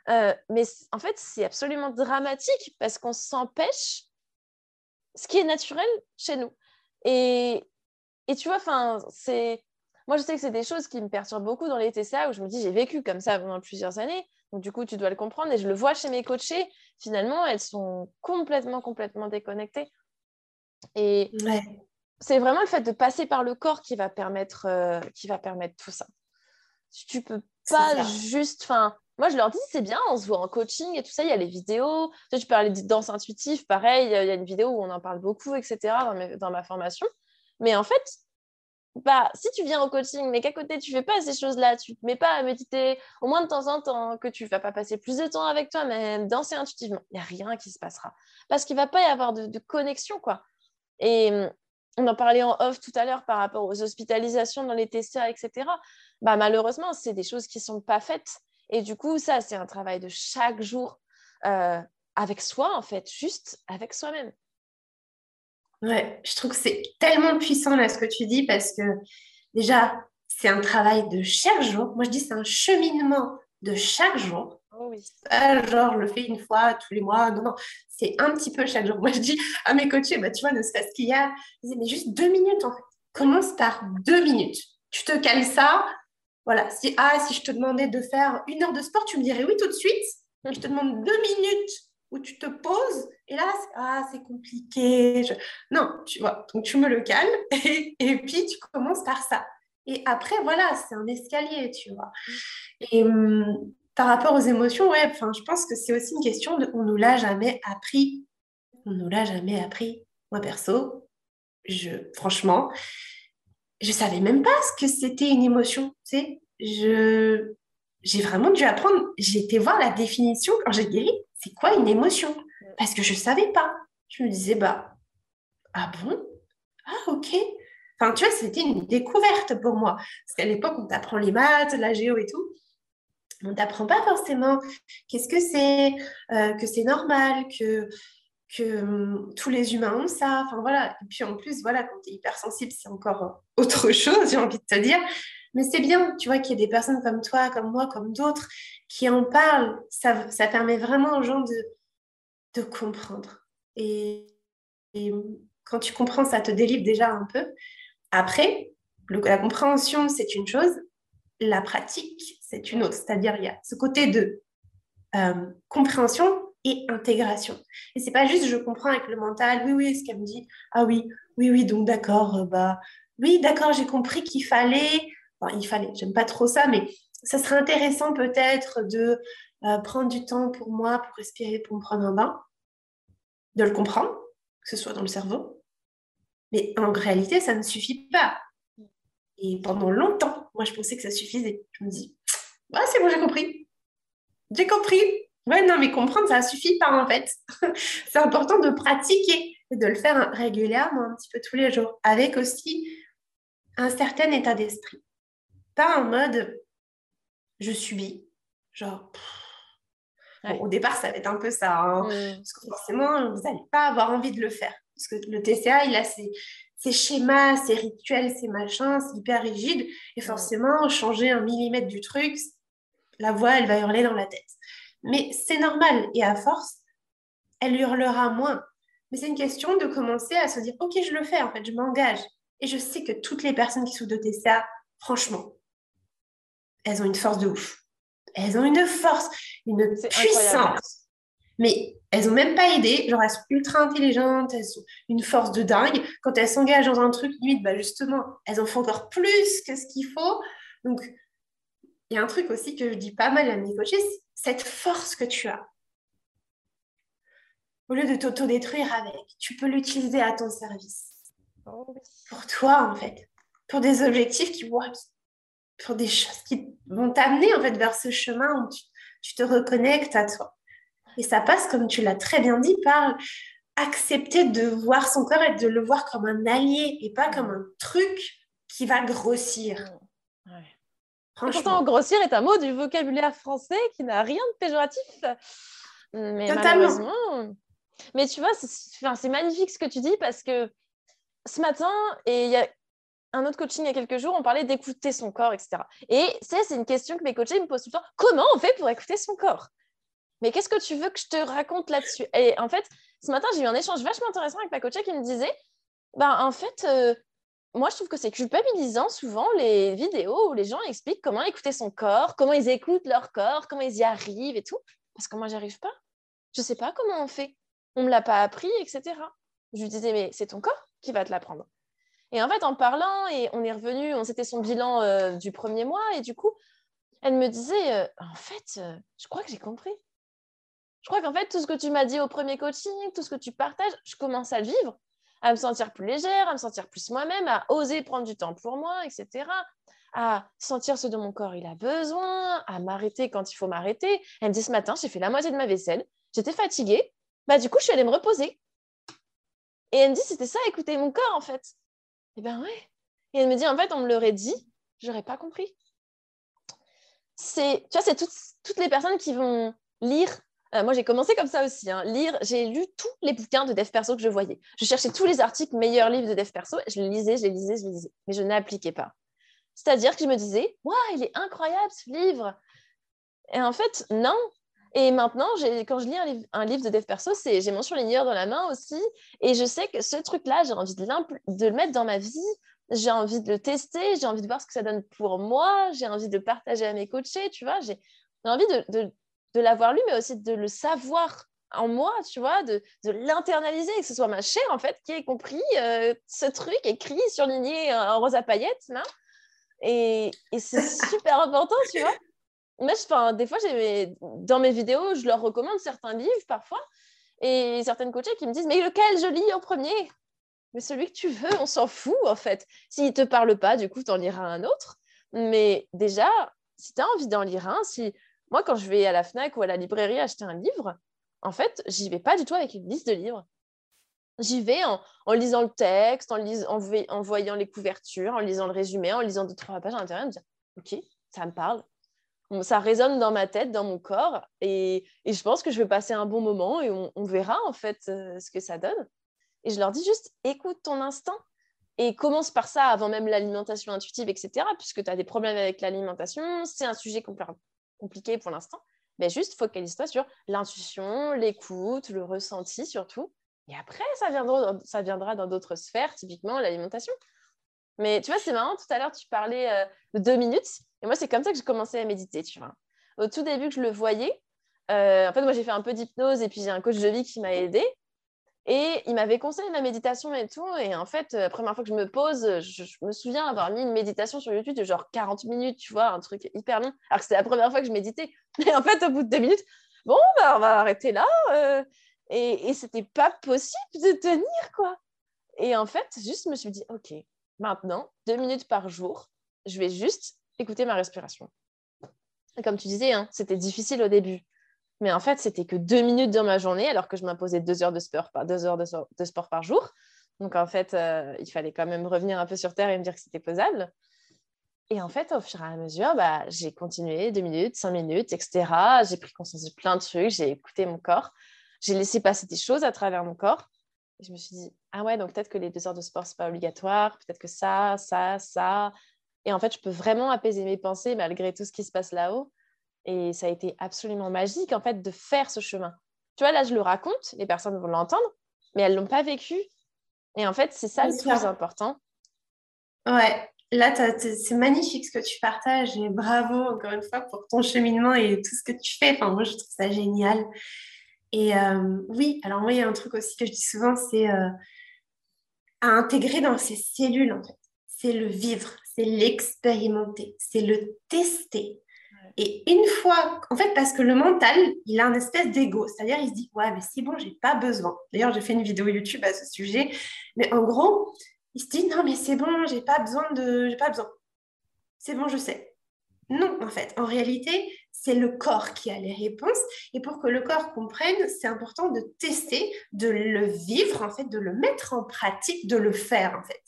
mais en fait, c'est absolument dramatique parce qu'on s'empêche ce qui est naturel chez nous. Et, et tu vois, c'est. Moi, je sais que c'est des choses qui me perturbent beaucoup dans les TCA où je me dis, j'ai vécu comme ça pendant plusieurs années. Donc, du coup, tu dois le comprendre. Et je le vois chez mes coachés. Finalement, elles sont complètement, complètement déconnectées. Et c'est vraiment le fait de passer par le corps qui va permettre, euh, qui va permettre tout ça. Tu peux pas juste. Enfin, moi, je leur dis, c'est bien, on se voit en coaching et tout ça, il y a les vidéos. Tu, tu parlais de danse intuitive, pareil, il y a une vidéo où on en parle beaucoup, etc., dans, ma formation. Mais en fait, bah, si tu viens au coaching, mais qu'à côté, tu fais pas ces choses-là, tu te mets pas à méditer, au moins de temps en temps, que tu vas pas passer plus de temps avec toi, mais danser intuitivement, il n'y a rien qui se passera. Parce qu'il va pas y avoir de, connexion, quoi. Et on en parlait en off tout à l'heure par rapport aux hospitalisations dans les TCA, etc. Bah, malheureusement, c'est des choses qui sont pas faites. Et du coup, ça, c'est un travail de chaque jour euh, avec soi, en fait, juste avec soi-même. Ouais, je trouve que c'est tellement puissant là ce que tu dis parce que déjà, c'est un travail de chaque jour. Moi, je dis c'est un cheminement de chaque jour. Oh oui. genre, je le fais une fois tous les mois. Non, non, c'est un petit peu chaque jour. Moi, je dis à mes coachés, bah, tu vois, ne serait-ce qu'hier, je disais, mais juste deux minutes en fait. Commence par deux minutes. Tu te cales ça, voilà, si, ah, si je te demandais de faire une heure de sport, tu me dirais oui tout de suite. Je te demande deux minutes où tu te poses et là, ah, c'est compliqué. Non, tu vois, donc tu me le calmes <laughs> et, puis tu commences par ça. Et après, voilà, c'est un escalier, tu vois. Et hum, par rapport aux émotions, ouais, je pense que c'est aussi une question de on nous l'a jamais appris. On nous l'a jamais appris. Moi, perso, franchement, je savais même pas ce que c'était une émotion. J'ai vraiment dû apprendre. J'ai été voir la définition quand j'ai guéri. C'est quoi une émotion? Parce que je savais pas. Je me disais, bah, ah bon? Ah, ok. Enfin, tu vois, c'était une découverte pour moi. Parce qu'à l'époque, on t'apprend les maths, la géo et tout. On t'apprend pas forcément qu'est-ce que c'est, euh, que c'est normal, que que hum, tous les humains ont ça. Enfin voilà. Et puis en plus, voilà, quand tu es hypersensible, c'est encore autre chose, j'ai envie de te dire. Mais c'est bien, tu vois, qu'il y ait des personnes comme toi, comme moi, comme d'autres, qui en parlent. Ça, ça permet vraiment aux gens de, de comprendre. Et, quand tu comprends, ça te délivre déjà un peu. Après, la compréhension, c'est une chose. La pratique, c'est une autre. C'est-à-dire, il y a ce côté de euh, compréhension et intégration. Et c'est pas juste je comprends avec le mental, oui, oui, ce qu'elle me dit, ah oui, oui, oui, donc d'accord, euh, bah oui, d'accord, j'ai compris qu'il fallait, enfin, il fallait, j'aime pas trop ça, mais ça serait intéressant peut-être de euh, prendre du temps pour moi, pour respirer, pour me prendre un bain, de le comprendre, que ce soit dans le cerveau. Mais en réalité, ça ne suffit pas. Et pendant longtemps, moi, je pensais que ça suffisait. Je me dis, ouais, c'est bon, j'ai compris. J'ai compris. Ouais, non, mais comprendre, ça ne suffit pas en fait. <laughs> c'est important de pratiquer et de le faire régulièrement, un petit peu tous les jours, avec aussi un certain état d'esprit. Pas en mode je subis, genre. au départ, ça va être un peu ça, hein, mm. parce que forcément, vous n'allez pas avoir envie de le faire. Parce que le TCA, il a ses, ses schémas, ses rituels, ses machins, c'est hyper rigide. Et forcément, changer un millimètre du truc, la voix, elle va hurler dans la tête. Mais c'est normal. Et à force, elle hurlera moins. Mais c'est une question de commencer à se dire, OK, je le fais, en fait, je m'engage. Et je sais que toutes les personnes qui sont dotées ça, franchement, elles ont une force de ouf. Elles ont une force, une puissance. Mais elles n'ont même pas aidé. Genre, elles sont ultra intelligentes, elles ont une force de dingue. Quand elles s'engagent dans un truc, limite, bah justement, elles en font encore plus que ce qu'il faut. Donc, il y a un truc aussi que je dis pas mal à mes coachés, cette force que tu as, au lieu de t'autodétruire avec, tu peux l'utiliser à ton service. Oh pour toi, en fait. Pour des objectifs qui, vont, pour des choses qui vont t'amener, en fait, vers ce chemin où tu, te reconnectes à toi. Et ça passe, comme tu l'as très bien dit, par accepter de voir son corps et de le voir comme un allié et pas comme un truc qui va grossir. Pourtant, grossir est un mot du vocabulaire français qui n'a rien de péjoratif. Mais malheureusement. Mais tu vois, c'est magnifique ce que tu dis parce que ce matin, et il y a un autre coaching il y a quelques jours, on parlait d'écouter son corps, etc. Et c'est une question que mes coachés me posent tout le temps. Comment on fait pour écouter son corps? Mais qu'est-ce que tu veux que je te raconte là-dessus? Et en fait, ce matin, j'ai eu un échange vachement intéressant avec ma coachée qui me disait, ben, en fait, euh, moi, je trouve que c'est culpabilisant souvent les vidéos où les gens expliquent comment écouter son corps, comment ils écoutent leur corps, comment ils y arrivent et tout. Parce que moi, j'y arrive pas. Je sais pas comment on fait. On me l'a pas appris, etc. Je lui disais, mais c'est ton corps qui va te l'apprendre. Et en fait, en parlant, et on est revenu, on c'était son bilan euh, du premier mois, et du coup, elle me disait, euh, en fait, je crois que j'ai compris. Je crois qu'en fait, tout ce que tu m'as dit au premier coaching, tout ce que tu partages, je commence à le vivre à me sentir plus légère, à me sentir plus moi-même, à oser prendre du temps pour moi, etc. À sentir ce dont mon corps il a besoin, à m'arrêter quand il faut m'arrêter. Elle me dit ce matin, j'ai fait la moitié de ma vaisselle, j'étais fatiguée, bah du coup je suis allée me reposer. Et elle me dit c'était ça, écouter mon corps en fait. Et eh ben ouais. Et elle me dit en fait on me l'aurait dit, j'aurais pas compris. C'est, tu vois, c'est toutes, toutes les personnes qui vont lire euh, moi, j'ai commencé comme ça aussi. Hein. Lire, j'ai lu tous les bouquins de dev perso que je voyais. Je cherchais tous les articles meilleurs livres de dev perso. Je les lisais, je les lisais, je les lisais. Mais je n'appliquais pas. C'est-à-dire que je me disais, waouh, il est incroyable ce livre. Et en fait, non. Et maintenant, quand je lis un livre, de dev perso, j'ai mon surligneur dans la main aussi. Et je sais que ce truc-là, j'ai envie de, de le mettre dans ma vie. J'ai envie de le tester. J'ai envie de voir ce que ça donne pour moi. J'ai envie de partager à mes coachés. Tu vois, j'ai envie de, de l'avoir lu, mais aussi de le savoir en moi, tu vois, de, de l'internaliser, que ce soit ma chair, en fait, qui ait compris euh, ce truc écrit, surligné en rose à paillettes, là. Et, et c'est <laughs> super important, tu vois. Mais je, des fois, dans mes vidéos, je leur recommande certains livres, parfois, et certaines coachées qui me disent, mais lequel je lis en premier? Mais celui que tu veux, on s'en fout en fait. S'il ne te parle pas, du coup, tu en liras un autre. Mais déjà, si tu as envie d'en lire un, si moi, quand je vais à la FNAC ou à la librairie acheter un livre, en fait, j'y vais pas du tout avec une liste de livres. J'y vais en, lisant le texte, en, voyant les couvertures, en lisant le résumé, en lisant deux, trois pages à l'intérieur, me dire Ok, ça me parle. ça résonne dans ma tête, dans mon corps, et, je pense que je vais passer un bon moment et on, verra en fait euh, ce que ça donne. Et je leur dis juste écoute ton instinct et commence par ça avant même l'alimentation intuitive, etc. Puisque tu as des problèmes avec l'alimentation, c'est un sujet compliqué pour l'instant. Mais juste focalise-toi sur l'intuition, l'écoute, le ressenti surtout. Et après, ça viendra, ça viendra dans d'autres sphères, typiquement l'alimentation. Mais tu vois, c'est marrant, tout à l'heure, tu parlais euh, de deux minutes. Et moi, c'est comme ça que j'ai commencé à méditer, tu vois. Au tout début que je le voyais, euh, en fait, moi, j'ai fait un peu d'hypnose et puis j'ai un coach de vie qui m'a aidé. Et il m'avait conseillé la méditation et tout. Et en fait, la première fois que je me pose, je, me souviens avoir mis une méditation sur YouTube de genre 40 minutes, tu vois, un truc hyper long. Alors que c'était la première fois que je méditais. <laughs> Et en fait, au bout de deux minutes, bon, bah, on va arrêter là. Euh, et, et c'était pas possible de tenir, quoi. Et en fait, juste, je me suis dit, OK, maintenant, deux minutes par jour, je vais juste écouter ma respiration. Et comme tu disais, hein, c'était difficile au début. Mais en fait, c'était que deux minutes dans ma journée, alors que je m'imposais deux heures de sport par, deux heures de, sport par jour. Donc, en fait, euh, il fallait quand même revenir un peu sur Terre et me dire que c'était posable. Et en fait, au fur et à mesure, bah, j'ai continué deux minutes, cinq minutes, etc. J'ai pris conscience de plein de trucs, j'ai écouté mon corps, j'ai laissé passer des choses à travers mon corps. Et je me suis dit, ah ouais, donc peut-être que les deux heures de sport, ce n'est pas obligatoire, peut-être que ça, ça, ça. Et en fait, je peux vraiment apaiser mes pensées malgré tout ce qui se passe là-haut. Et ça a été absolument magique, en fait, de faire ce chemin. Tu vois, là, je le raconte, les personnes vont l'entendre, mais elles ne l'ont pas vécu. Et en fait, c'est ça le plus important. Ouais, là, c'est magnifique ce que tu partages et bravo encore une fois pour ton cheminement et tout ce que tu fais. Enfin, moi, je trouve ça génial. Et euh, oui, alors moi, il y a un truc aussi que je dis souvent, c'est euh, à intégrer dans ces cellules, en fait. C'est le vivre, c'est l'expérimenter, c'est le tester. Et une fois, en fait, parce que le mental, il a un espèce d'ego, c'est-à-dire il se dit ouais, mais c'est bon, j'ai pas besoin. D'ailleurs, j'ai fait une vidéo YouTube à ce sujet, mais en gros, il se dit non, mais c'est bon, j'ai pas besoin de, j'ai pas besoin. C'est bon, je sais. Non, en fait, en réalité, c'est le corps qui a les réponses. Et pour que le corps comprenne, c'est important de tester, de le vivre, en fait, de le mettre en pratique, de le faire, en fait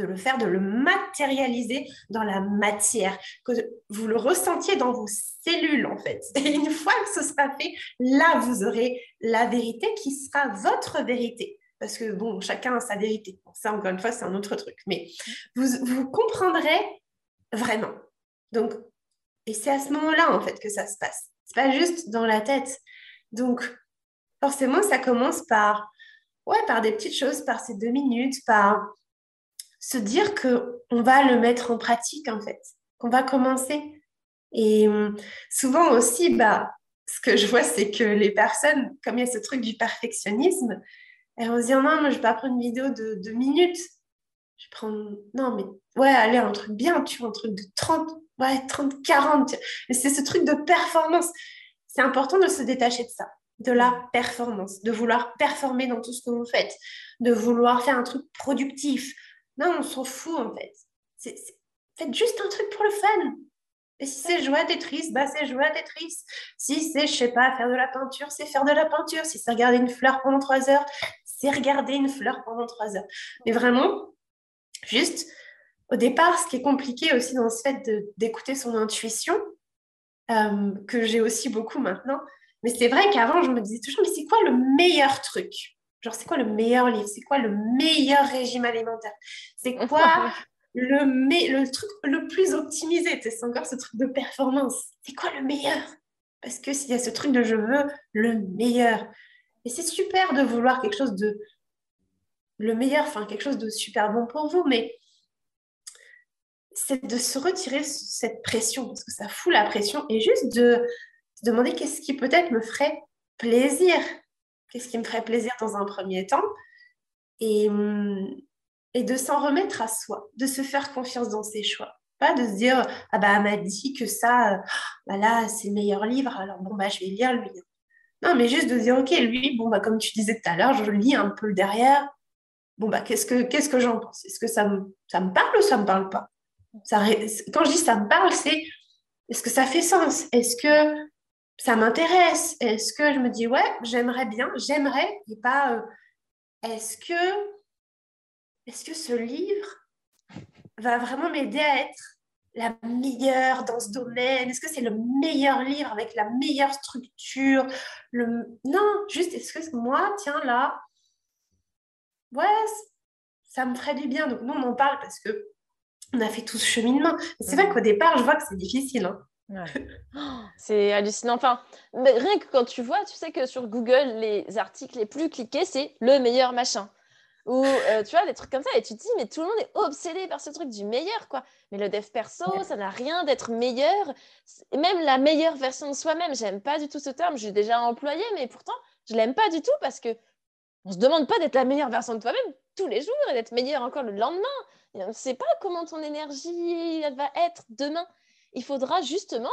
de le faire, de le matérialiser dans la matière, que vous le ressentiez dans vos cellules en fait. <laughs> Et une fois que ce sera fait, là, vous aurez la vérité qui sera votre vérité. Parce que bon, chacun a sa vérité. ça, encore une fois, c'est un autre truc. Mais vous, vous comprendrez vraiment. Donc, et c'est à ce moment-là, en fait, que ça se passe. C'est pas juste dans la tête. Donc, forcément, ça commence par, ouais, par des petites choses, par ces deux minutes, par se dire qu'on va le mettre en pratique, en fait, qu'on va commencer. Et hum, souvent aussi, bah, ce que je vois, c'est que les personnes, comme il y a ce truc du perfectionnisme, elles vont se dire non, moi, je vais pas prendre une vidéo de deux minutes. Je prends, non, mais ouais, allez, un truc bien, tu vois, un truc de 30, ouais, 30, 40. c'est ce truc de performance. C'est important de se détacher de ça, de la performance, de vouloir performer dans tout ce que vous faites, de vouloir faire un truc productif, non, on s'en fout en fait. Faites juste un truc pour le fun. Et si c'est jouer à Tetris, bah c'est jouer à Tetris. Si c'est, je sais pas, faire de la peinture, c'est faire de la peinture. Si c'est regarder une fleur pendant trois heures, c'est regarder une fleur pendant trois heures. Mais vraiment, juste, au départ, ce qui est compliqué aussi dans ce fait d'écouter son intuition, euh, que j'ai aussi beaucoup maintenant, mais c'est vrai qu'avant, je me disais toujours, mais c'est quoi le meilleur truc? Genre, c'est quoi le meilleur livre? C'est quoi le meilleur régime alimentaire? C'est <laughs> quoi le, le truc le plus optimisé? C'est encore ce truc de performance. C'est quoi le meilleur? Parce que s'il y a ce truc de je veux le meilleur. Et c'est super de vouloir quelque chose de le meilleur, enfin quelque chose de super bon pour vous, mais c'est de se retirer cette pression, parce que ça fout la pression, et juste de se demander qu'est-ce qui peut-être me ferait plaisir qu'est-ce qui me ferait plaisir dans un premier temps, et, hum, et de s'en remettre à soi, de se faire confiance dans ses choix. Pas de se dire, ah bah, elle m'a dit que ça, bah là, c'est le meilleur livre, alors bon, bah, je vais lire lui. Non, mais juste de dire, ok, lui, bon, bah, comme tu disais tout à l'heure, je lis un peu derrière. bon, bah, qu'est-ce que, qu'est-ce que j'en pense? Est-ce que ça me, ça me parle ou ça me parle pas? Ça, Quand je dis ça me parle, c'est est-ce que ça fait sens? Est-ce que ça m'intéresse Est-ce que je me dis, ouais, j'aimerais bien, j'aimerais, et pas euh, est-ce que, est-ce que ce livre va vraiment m'aider à être la meilleure dans ce domaine? Est-ce que c'est le meilleur livre avec la meilleure structure? Le... Non, juste est-ce que moi, tiens là, ouais, ça me ferait du bien. Donc nous, on en parle parce que on a fait tout ce cheminement. C'est vrai qu'au départ, je vois que c'est difficile. Hein. <gasps> c'est hallucinant. Enfin, rien que quand tu vois, tu sais que sur Google, les articles les plus cliqués, c'est le meilleur machin. Ou euh, tu vois, des trucs comme ça. Et tu te dis, mais tout le monde est obsédé par ce truc du meilleur, quoi. Mais le dev perso, ça n'a rien d'être meilleur. Même la meilleure version de soi-même, j'aime pas du tout ce terme. J'ai déjà employé, mais pourtant, je l'aime pas du tout parce que on se demande pas d'être la meilleure version de toi-même tous les jours et d'être meilleur encore le lendemain. on ne sait pas comment ton énergie va être demain. Il faudra justement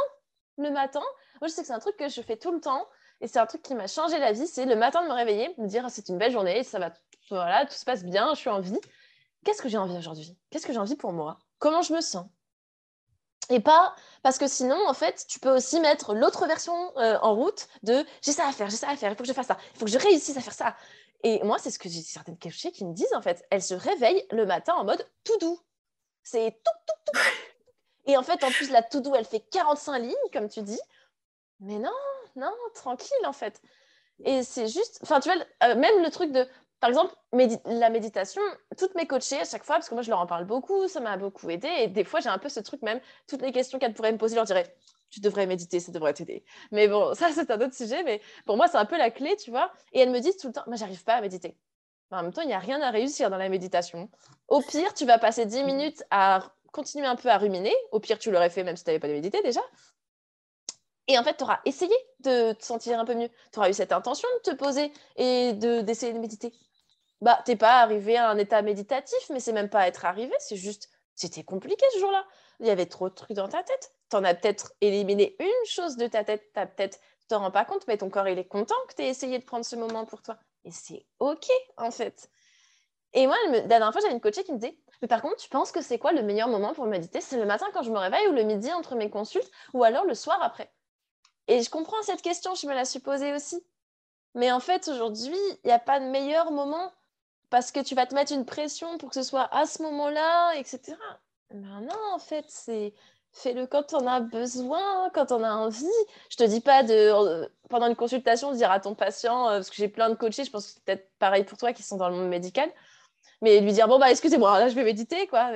le matin. Moi, je sais que c'est un truc que je fais tout le temps et c'est un truc qui m'a changé la vie. C'est le matin de me réveiller, me dire c'est une belle journée, ça va, voilà, tout se passe bien, je suis en vie. Qu'est-ce que j'ai envie aujourd'hui? Qu'est-ce que j'ai envie pour moi? Comment je me sens? Et pas parce que sinon, en fait, tu peux aussi mettre l'autre version euh, en route de j'ai ça à faire, j'ai ça à faire, il faut que je fasse ça, il faut que je réussisse à faire ça. Et moi, c'est ce que j'ai certaines coachées qui me disent en fait. Elles se réveillent le matin en mode tout doux. C'est tout, tout, tout. Et en fait, en plus, la tout doux, elle fait 45 lignes, comme tu dis. Mais non, non, tranquille en fait. Et c'est juste, enfin, tu vois, euh, même le truc de, par exemple, la méditation, toutes mes coachées à chaque fois, parce que moi je leur en parle beaucoup, ça m'a beaucoup aidé. Et des fois, j'ai un peu ce truc même, toutes les questions qu'elles pourraient me poser, je leur dirais tu devrais méditer, ça devrait t'aider. Mais bon, <laughs> ça, c'est un autre sujet. Mais pour moi, c'est un peu la clé, tu vois. Et elles me disent tout le temps, moi, j'arrive pas à méditer. en même temps, il n'y a rien à réussir dans la méditation. Au pire, tu vas passer 10 minutes à continuer un peu à ruminer. Au pire, tu l'aurais fait même si tu n'avais pas médité déjà. Et en fait, tu auras essayé de te sentir un peu mieux. Tu auras eu cette intention de te poser et d'essayer de, méditer. Bah, t'es pas arrivé à un état méditatif, mais c'est même pas être arrivé, c'est juste, c'était compliqué ce jour-là. Il y avait trop de trucs dans ta tête tu en as peut-être éliminé une chose de ta tête, tu peut-être, t'en rends pas compte, mais ton corps, il est content que tu aies essayé de prendre ce moment pour toi. Et c'est OK, en fait. Et moi, la dernière fois, j'avais une coachée qui me disait Mais par contre, tu penses que c'est quoi le meilleur moment pour méditer? C'est le matin quand je me réveille ou le midi entre mes consultes ou alors le soir après? Et je comprends cette question, je me la suis posée aussi. Mais en fait, aujourd'hui, il n'y a pas de meilleur moment parce que tu vas te mettre une pression pour que ce soit à ce moment-là, etc. Ben non, en fait, c'est fais-le quand on a besoin, quand on a envie. Je te dis pas de euh, pendant une consultation dire à ton patient, euh, parce que j'ai plein de coachés, je pense que c'est peut-être pareil pour toi qui sont dans le monde médical, mais lui dire bon bah excusez-moi, là je vais méditer quoi.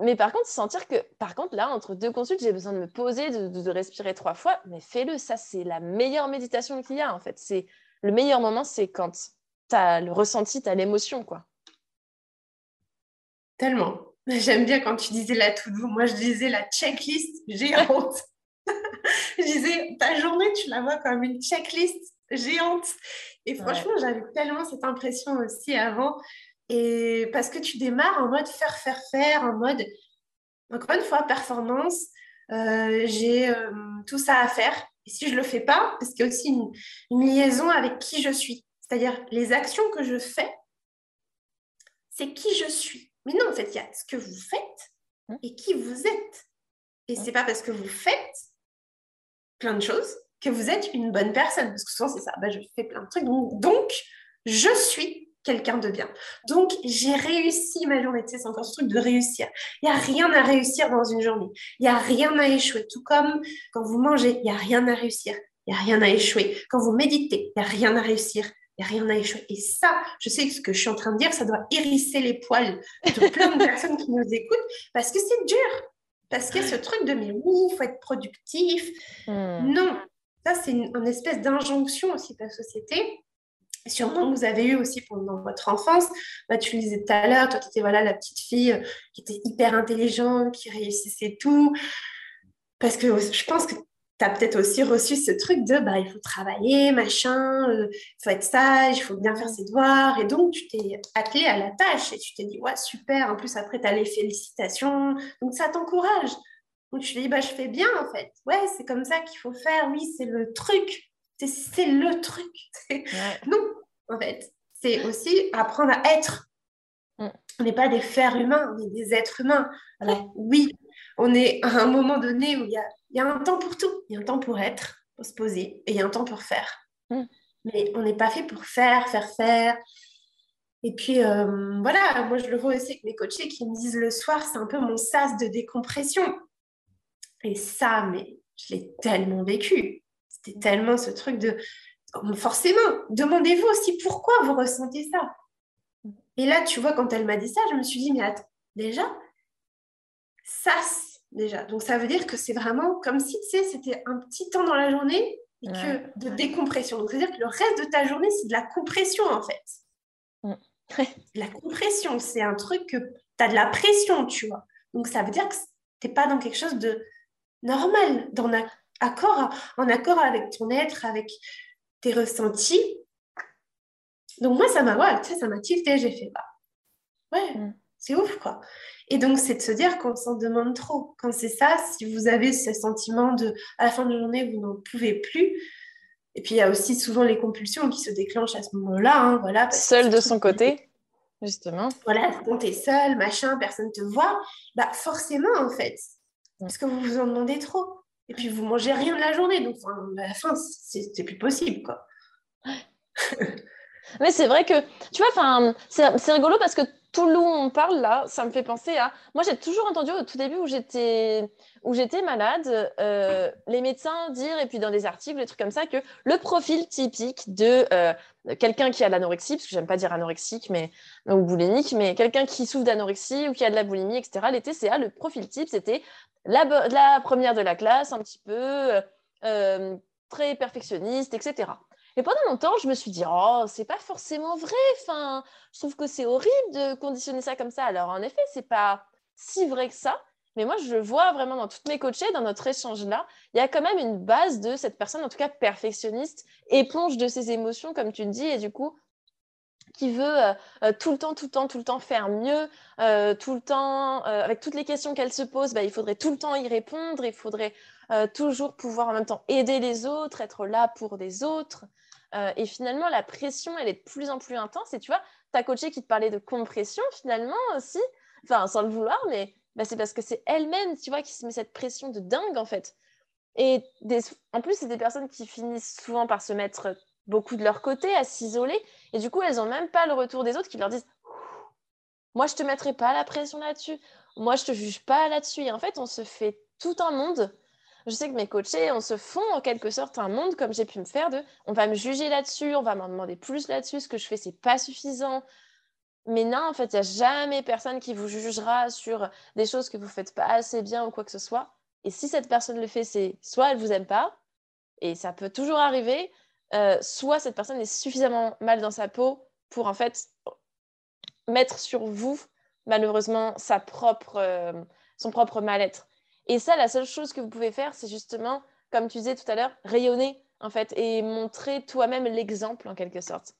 Mais, par contre, sentir que par contre là entre deux consultes, j'ai besoin de me poser, de, respirer trois fois, mais fais-le, ça c'est la meilleure méditation qu'il y a en fait. C'est le meilleur moment, c'est quand tu as le ressenti, tu as l'émotion quoi. Tellement. <laughs> J'aime bien quand tu disais la to-do. Moi, je disais la checklist géante. <laughs> je disais, ta journée, tu la vois comme une checklist géante. Et franchement, j'avais tellement cette impression aussi avant. Et parce que tu démarres en mode faire, faire, faire, en mode, encore une fois, performance. Euh, j'ai euh, tout ça à faire. Et si je ne le fais pas, parce qu'il y a aussi une liaison avec qui je suis. C'est-à-dire les actions que je fais, c'est qui je suis. Mais non, en fait, il y a ce que vous faites hein? et qui vous êtes. Et ce n'est pas parce que vous faites plein de choses que vous êtes une bonne personne. Parce que souvent, c'est ça. Bah, je fais plein de trucs. Donc, je suis quelqu'un de bien. Donc, j'ai réussi ma journée. Tu sais, c'est encore ce truc de réussir. Il n'y a rien à réussir dans une journée. Il n'y a rien à échouer. Tout comme quand vous mangez, il n'y a rien à réussir. Il n'y a rien à échouer. Quand vous méditez, il n'y a rien à réussir. Il n'y a rien à échouer. Et ça, je sais que ce que je suis en train de dire, ça doit hérisser les poils de plein de personnes qui nous écoutent parce que c'est dur. Parce qu'il y a ce truc de mais oui, il faut être productif. Hmm. Non, ça, c'est une, espèce d'injonction aussi de la société. Sûrement que vous avez eu aussi pendant votre enfance. Bah, tu le disais tout à l'heure, toi, tu étais voilà, la petite fille euh, qui était hyper intelligente, qui réussissait tout. Parce que je pense que tu as peut-être aussi reçu ce truc de bah, il faut travailler, machin, euh, il faut être sage, il faut bien faire ses devoirs. Et donc, tu t'es attelé à la tâche et tu t'es dit, ouais, super. En plus, après, tu as les félicitations. Donc, ça t'encourage. Donc, tu te dis, bah, je fais bien, en fait. Ouais, c'est comme ça qu'il faut faire. Oui, c'est le truc. C'est le truc. <laughs> Non, en fait, c'est aussi apprendre à être Mm. On n'est pas des fers humains, on est des êtres humains. Alors oui, on est à un moment donné où il y a, y a, un temps pour tout. Il y a un temps pour être, pour se poser, et il y a un temps pour faire. Mm. Mais on n'est pas fait pour faire, faire, faire. Et puis euh, voilà, moi je le vois aussi avec mes coachés qui me disent le soir, c'est un peu mon sas de décompression. Et ça, mais je l'ai tellement vécu. C'était tellement ce truc de forcément, demandez-vous aussi pourquoi vous ressentez ça. Et là, tu vois, quand elle m'a dit ça, je me suis dit, mais attends, déjà, ça, déjà. Donc, ça veut dire que c'est vraiment comme si, tu sais, c'était un petit temps dans la journée et que de décompression. Donc, c'est-à-dire que le reste de ta journée, c'est de la compression, en fait. Mm. <laughs> la compression, c'est un truc que tu as de la pression, tu vois. Donc, ça veut dire que tu n'es pas dans quelque chose de normal, dans accord, en accord avec ton être, avec tes ressentis. Donc moi, ça m'a ouais, ça m'a tilté. J'ai fait, bah, ouais, mm. c'est ouf, quoi. Et donc, c'est de se dire qu'on s'en demande trop. Quand c'est ça, si vous avez ce sentiment de, à la fin de la journée, vous n'en pouvez plus. Et puis, il y a aussi souvent les compulsions qui se déclenchent à ce moment-là. Hein, voilà, Seul de son côté, justement. Voilà, quand tu es seul, machin, personne te voit, bah forcément, en fait. Mm. Parce que vous vous en demandez trop. Et puis, vous mangez rien de la journée. Donc, à la fin, c'est plus possible, quoi. <laughs> Mais c'est vrai que, tu vois, c'est rigolo parce que tout le long on parle là, ça me fait penser à. Moi, j'ai toujours entendu au tout début où j'étais malade, euh, les médecins dire, et puis dans des articles, des trucs comme ça, que le profil typique de euh, quelqu'un qui a de l'anorexie, parce que j'aime pas dire anorexique, mais ou boulimique, mais quelqu'un qui souffre d'anorexie ou qui a de la boulimie, etc. Les TCA, le profil type, c'était la, la, première de la classe, un petit peu euh, très perfectionniste, etc. Et pendant longtemps, je me suis dit, oh, c'est pas forcément vrai. Enfin, je trouve que c'est horrible de conditionner ça comme ça. Alors, en effet, c'est pas si vrai que ça. Mais moi, je le vois vraiment dans toutes mes coachées, dans notre échange-là, il y a quand même une base de cette personne, en tout cas perfectionniste, éponge de ses émotions, comme tu dis, et du coup, qui veut euh, euh, tout le temps, tout le temps, tout le temps faire mieux, euh, tout le temps, avec toutes les questions qu'elle se pose, bah, il faudrait tout le temps y répondre, il faudrait toujours pouvoir en même temps aider les autres, être là pour des autres. Et finalement, la pression, elle est de plus en plus intense. Et tu vois, ta coachée qui te parlait de compression, finalement aussi, enfin, sans le vouloir, mais bah, c'est parce que c'est elle-même, tu vois, qui se met cette pression de dingue, en fait. Et en plus, c'est des personnes qui finissent souvent par se mettre beaucoup de leur côté, à s'isoler. Et du coup, elles n'ont même pas le retour des autres qui leur disent Moi, je te mettrai pas la pression là-dessus. Moi, je te juge pas là-dessus. Et en fait, on se fait tout un monde je sais que mes coachés, on se font en quelque sorte un monde comme j'ai pu me faire de on va me juger là-dessus, on va m'en demander plus là-dessus, ce que je fais, c'est pas suffisant. Mais non, en fait, il n'y a jamais personne qui vous jugera sur des choses que vous faites pas assez bien ou quoi que ce soit. Et si cette personne le fait, c'est soit elle vous aime pas, et ça peut toujours arriver, euh, soit cette personne est suffisamment mal dans sa peau pour en fait mettre sur vous malheureusement sa propre, euh, son propre mal-être. Et ça, la seule chose que vous pouvez faire, c'est justement, comme tu disais tout à l'heure, rayonner, en fait, et montrer toi-même l'exemple, en quelque sorte.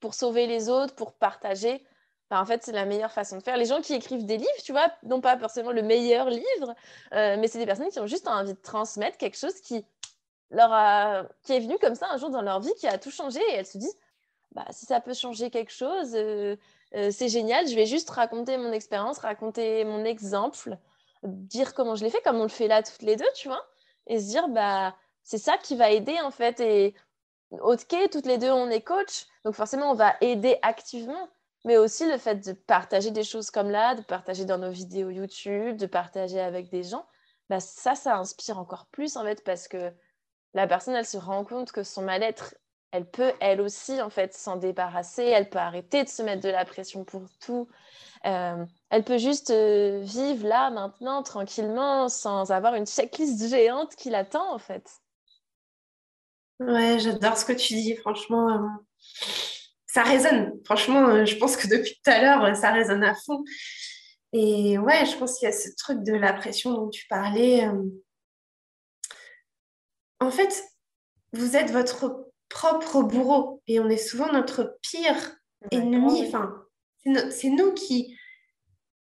Pour sauver les autres, pour partager. en fait, c'est la meilleure façon de faire. Les gens qui écrivent des livres, tu vois, non pas forcément le meilleur livre, euh, mais c'est des personnes qui ont juste envie de transmettre quelque chose qui leur qui est venu comme ça un jour dans leur vie, qui a tout changé, et elles se disent, bah, si ça peut changer quelque chose, euh, euh, c'est génial, je vais juste raconter mon expérience, raconter mon exemple, dire comment je l'ai fait, comme on le fait là toutes les deux, tu vois, et se dire, bah, c'est ça qui va aider en fait. Et ok, toutes les deux, on est coach, donc forcément, on va aider activement, mais aussi le fait de partager des choses comme là, de partager dans nos vidéos YouTube, de partager avec des gens, bah, ça, ça inspire encore plus en fait, parce que la personne, elle se rend compte que son mal-être, elle peut elle aussi en fait s'en débarrasser, elle peut arrêter de se mettre de la pression pour tout, euh, elle peut juste euh, vivre là, maintenant, tranquillement, sans avoir une checklist géante qui l'attend, en fait. Ouais, j'adore ce que tu dis, franchement. Euh, ça résonne. Franchement, je pense que depuis tout à l'heure, ça résonne à fond. Et ouais, je pense qu'il y a ce truc de la pression dont tu parlais. En fait, vous êtes votre propre bourreau et on est souvent notre pire ennemi. Enfin, c'est nous qui.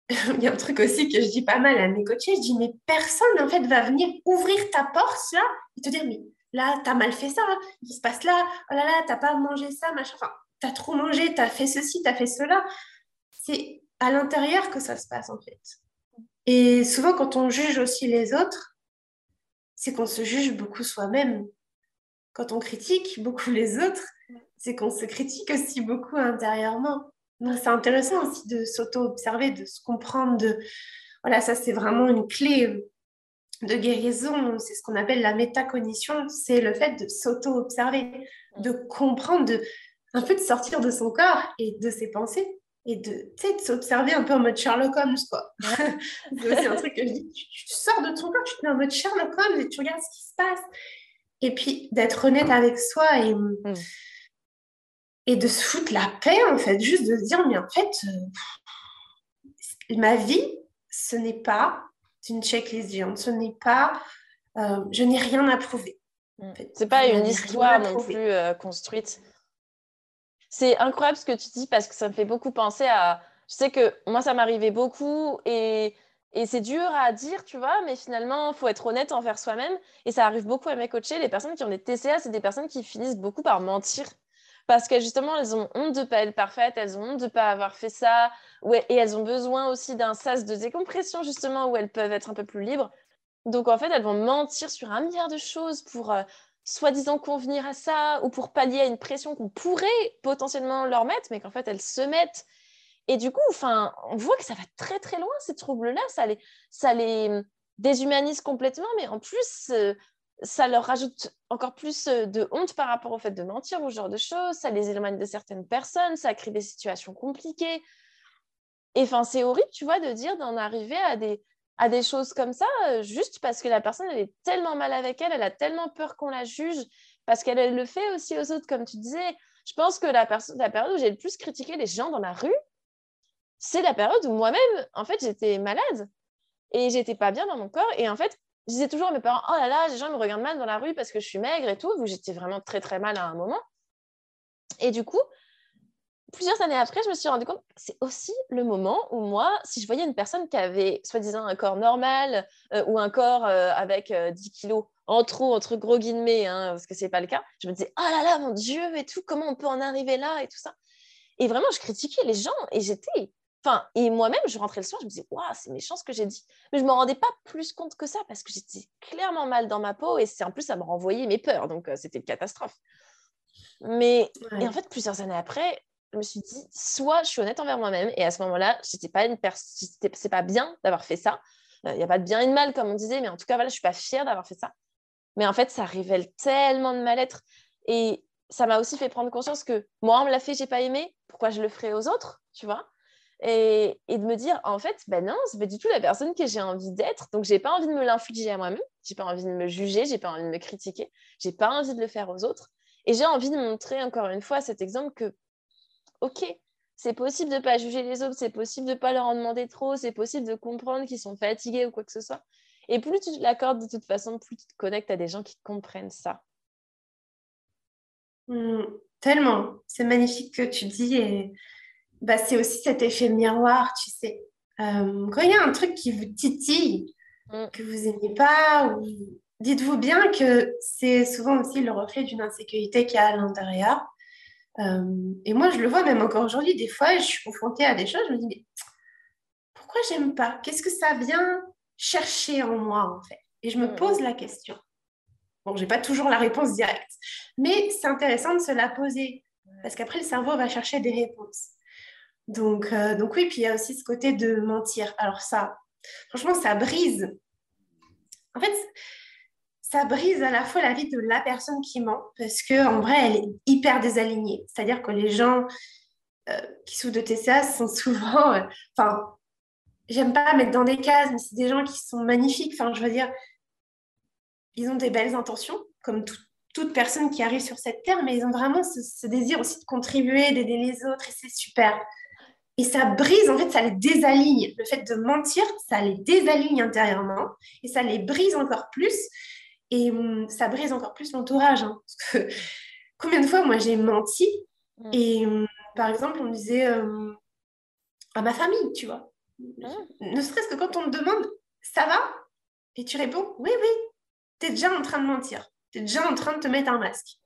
<laughs> Il y a un truc aussi que je dis pas mal à mes coachés. Je dis, mais personne, en fait, va venir ouvrir ta porte là et te dire, mais là, t'as mal fait ça, il se passe là, oh là là, t'as pas mangé ça, machin. Enfin, t'as trop mangé, t'as fait ceci, t'as fait cela. c'est à l'intérieur que ça se passe en fait. Et souvent, quand on juge aussi les autres, c'est qu'on se juge beaucoup soi-même. Quand on critique beaucoup les autres, c'est qu'on se critique aussi beaucoup intérieurement. Donc, c'est intéressant aussi de s'auto-observer, de se comprendre. Voilà, ça, c'est vraiment une clé de guérison. C'est ce qu'on appelle la métacognition. C'est le fait de s'auto-observer, de comprendre, de un peu de sortir de son corps et de ses pensées et de, de s'observer un peu en mode Sherlock Holmes, quoi. <laughs> c'est un truc que je dis, tu, sors de ton corps, tu te mets en mode Sherlock Holmes et tu regardes ce qui se passe. Et puis d'être honnête avec soi et, mm. et de se foutre la paix, en fait, juste de se dire, mais en fait, euh, ma vie, ce n'est pas une checklist géante, ce n'est pas, euh, je n'ai rien à prouver. En fait. C'est pas une histoire non plus euh, construite c'est incroyable ce que tu dis parce que ça me fait beaucoup penser à. Je sais que moi, ça m'arrivait beaucoup et, et c'est dur à dire, tu vois, mais finalement, il faut être honnête envers soi-même. Et ça arrive beaucoup à mes coachés. Les personnes qui ont des TCA, c'est des personnes qui finissent beaucoup par mentir parce que justement, elles ont honte de ne pas être parfaites, elles ont honte de ne pas avoir fait ça, et elles ont besoin aussi d'un sas de décompression, justement, où elles peuvent être un peu plus libres. Donc, en fait, elles vont mentir sur un milliard de choses pour, euh, soi-disant convenir à ça ou pour pallier à une pression qu'on pourrait potentiellement leur mettre, mais qu'en fait elles se mettent. Et du coup, enfin, on voit que ça va très très loin ces troubles-là, ça les, ça les hum, déshumanise complètement, mais en plus, euh, ça leur rajoute encore plus euh, de honte par rapport au fait de mentir ou ce genre de choses, ça les éloigne de certaines personnes, ça crée des situations compliquées. Et enfin, c'est horrible, tu vois, de dire d'en arriver à des, à des choses comme ça, euh, juste parce que la personne, elle est tellement mal avec elle, elle a tellement peur qu'on la juge, parce qu'elle le fait aussi aux autres, comme tu disais. Je pense que la, la période où j'ai le plus critiqué les gens dans la rue, c'est la période où moi-même, en fait, j'étais malade et j'étais pas bien dans mon corps. Et en fait, je disais toujours à mes parents, oh là là, les gens me regardent mal dans la rue parce que je suis maigre et tout, où j'étais vraiment très très mal à un moment. Et du coup, plusieurs années après, je me suis rendu compte que c'est aussi le moment où moi, si je voyais une personne qui avait soi-disant un corps normal euh, ou un corps euh, avec 10 euh, kilos en trop, entre gros guillemets, hein, parce que ce n'est pas le cas, je me disais, oh là là, mon Dieu, et tout, comment on peut en arriver là et tout ça? Et vraiment, je critiquais les gens et j'étais. Enfin, et moi-même, je rentrais le soir, je me disais, waouh, c'est méchant ce que j'ai dit. Mais je ne me rendais pas plus compte que ça parce que j'étais clairement mal dans ma peau et c'est en plus, ça me renvoyait mes peurs. Donc, c'était une catastrophe. Mais, et en fait, plusieurs années après, je me suis dit, soit je suis honnête envers moi-même, et à ce moment-là, j'étais pas pas bien d'avoir fait ça. Il euh, n'y a pas de bien et de mal, comme on disait, mais en tout cas, voilà, je suis pas fière d'avoir fait ça. Mais en fait, ça révèle tellement de mal-être. Et ça m'a aussi fait prendre conscience que moi, on me l'a fait, j'ai pas aimé, pourquoi je le ferais aux autres, tu vois? Et, et, de me dire, en fait, ben non, c'est pas du tout la personne que j'ai envie d'être. Donc, j'ai pas envie de me l'infliger à moi-même, j'ai pas envie de me juger, j'ai pas envie de me critiquer, j'ai pas envie de le faire aux autres. Et j'ai envie de montrer encore une fois cet exemple que ok, c'est possible de ne pas juger les autres, c'est possible de ne pas leur en demander trop, c'est possible de comprendre qu'ils sont fatigués ou quoi que ce soit. Et plus tu l'accordes de toute façon, plus tu te connectes à des gens qui comprennent ça. Hmm, tellement, c'est magnifique que tu dis et bah, c'est aussi cet effet miroir, tu sais. Euh, quand il y a un truc qui vous titille, hmm. que vous n'aimez pas, dites-vous bien que c'est souvent aussi le reflet d'une insécurité qu'il y a à l'intérieur. Euh, et moi, je le vois même encore aujourd'hui. Des fois, je suis confrontée à des choses, je me dis, mais pourquoi j'aime pas? Qu'est-ce que ça vient chercher en moi, en fait? Et je me mm. pose la question. Bon, j'ai pas toujours la réponse directe, mais c'est intéressant de se la poser parce qu'après, le cerveau va chercher des réponses. Donc, euh, donc oui, puis il y a aussi ce côté de mentir. Alors ça, franchement, ça brise. En fait, ça brise à la fois la vie de la personne qui ment, parce qu'en vrai, elle est hyper désalignée. C'est-à-dire que les gens euh, qui souffrent de TCA sont souvent. Euh, enfin, j'aime pas mettre dans des cases, mais c'est des gens qui sont magnifiques. Enfin, je veux dire, ils ont des belles intentions, comme toute personne qui arrive sur cette terre, mais ils ont vraiment ce, désir aussi de contribuer, d'aider les autres, et c'est super. Et ça brise, en fait, ça les désaligne. Le fait de mentir, ça les désaligne intérieurement et ça les brise encore plus. Et hum, ça brise encore plus l'entourage. Hein, <laughs> combien de fois, moi, j'ai menti mm. Et hum, par exemple, on me disait hum, à ma famille, tu vois. Ne serait-ce que quand on me demande, ça va? Et tu réponds, oui, oui, tu es déjà en train de mentir. Tu es déjà en train de te mettre un masque.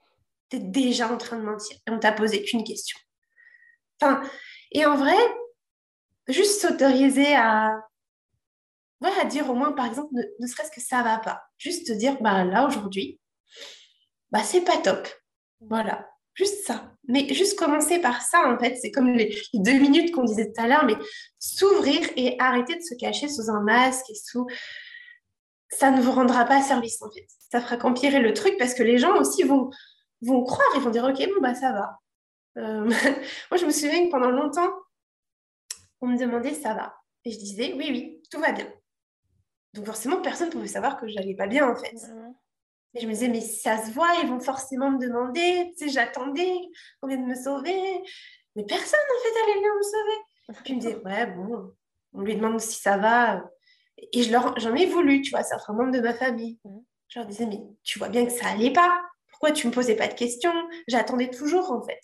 Tu es déjà en train de mentir. Et on t'a posé qu'une question. Enfin, et en vrai, juste s'autoriser à, à dire au moins, par exemple, ne, serait-ce que ça va pas. Juste te dire, bah là, aujourd'hui, bah c'est pas top. Voilà, juste ça. Mais juste commencer par ça, en fait, c'est comme les, deux minutes qu'on disait tout à l'heure, mais s'ouvrir et arrêter de se cacher sous un masque et sous... Ça ne vous rendra pas service, en fait. Ça fera qu'empirer le truc parce que les gens aussi vont, vont croire, ils vont dire, ok, bon, bah ça va. Euh, <laughs> moi, je me souviens que pendant longtemps, on me demandait, ça va. Et je disais, oui, oui, tout va bien. Donc forcément, personne ne pouvait savoir que je n'allais pas bien, en fait. Et je me disais, mais ça se voit, ils vont forcément me demander, tu sais, j'attendais qu'on vienne me sauver. Mais personne, en fait, allait venir me sauver. Puis ils me disaient, ouais, bon, on lui demande si ça va. Et je leur, j'en ai voulu, tu vois, certains membres de ma famille. Je leur disais, mais tu vois bien que ça allait pas. Pourquoi tu me posais pas de questions? J'attendais toujours, en fait.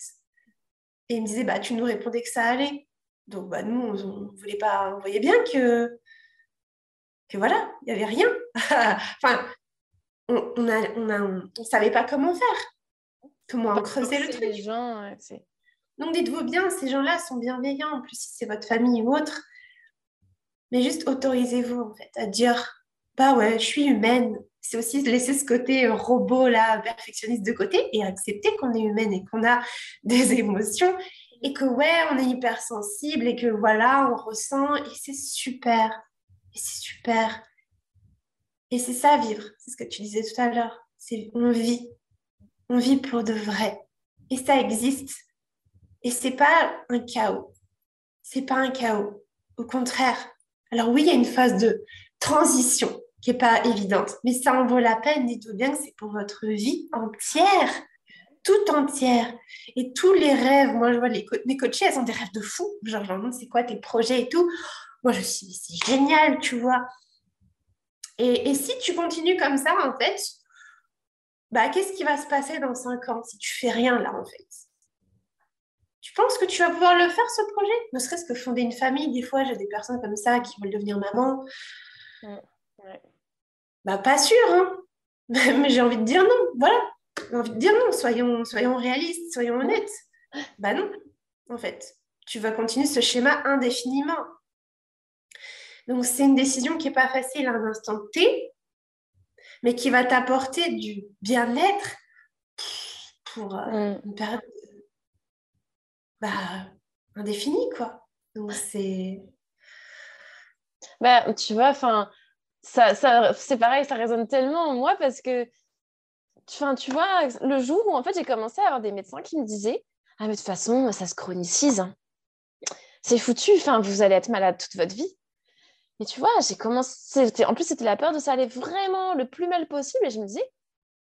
Et ils me disaient, bah, tu nous répondais que ça allait. Donc, bah, nous, on ne voulait pas, on voyait bien que, que voilà, il n'y avait rien. <laughs> enfin, on ne on on, savait pas comment faire, comment creuser le truc. Gens, Donc dites-vous bien, ces gens-là sont bienveillants, en plus si c'est votre famille ou autre. Mais juste autorisez-vous en fait à dire, bah ouais, je suis humaine. C'est aussi laisser ce côté robot là, perfectionniste de côté et accepter qu'on est humaine et qu'on a <laughs> des émotions et que ouais, on est hypersensible et que voilà, on ressent et c'est super. Et c'est super. Et c'est ça vivre, c'est ce que tu disais tout à l'heure. On vit, on vit pour de vrai. Et ça existe. Et c'est pas un chaos. C'est pas un chaos. Au contraire. Alors oui, il y a une phase de transition qui est pas évidente, mais ça en vaut la peine. Dites-vous bien que c'est pour votre vie entière, toute entière. Et tous les rêves, moi je vois les mes coachés, elles ont des rêves de fou. Genre, demande c'est quoi tes projets et tout? Moi je me suis dit c'est génial, tu vois. Et, si tu continues comme ça, en fait, bah, qu'est-ce qui va se passer dans cinq ans si tu fais rien là, en fait? Tu penses que tu vas pouvoir le faire, ce projet? Ne serait-ce que fonder une famille. Des fois, j'ai des personnes comme ça qui veulent devenir maman. Bah, pas sûr, hein <laughs> Mais j'ai envie de dire non. Voilà. J'ai envie de dire non. Soyons, soyons réalistes, soyons honnêtes. Bah non, en fait. Tu vas continuer ce schéma indéfiniment. Donc, c'est une décision qui n'est pas facile à un instant T, mais qui va t'apporter du bien-être pour euh, une période bah, indéfinie, quoi. Donc, c'est... Bah, tu vois, enfin, ça, ça, c'est pareil, ça résonne tellement en moi parce que, enfin, tu vois, le jour où en fait j'ai commencé à avoir des médecins qui me disaient Ah, mais de toute façon, ça se chronicise. Hein. C'est foutu, enfin, vous allez être malade toute votre vie. Mais tu vois, j'ai commencé. En plus, c'était la peur de ça aller vraiment le plus mal possible. Et je me disais,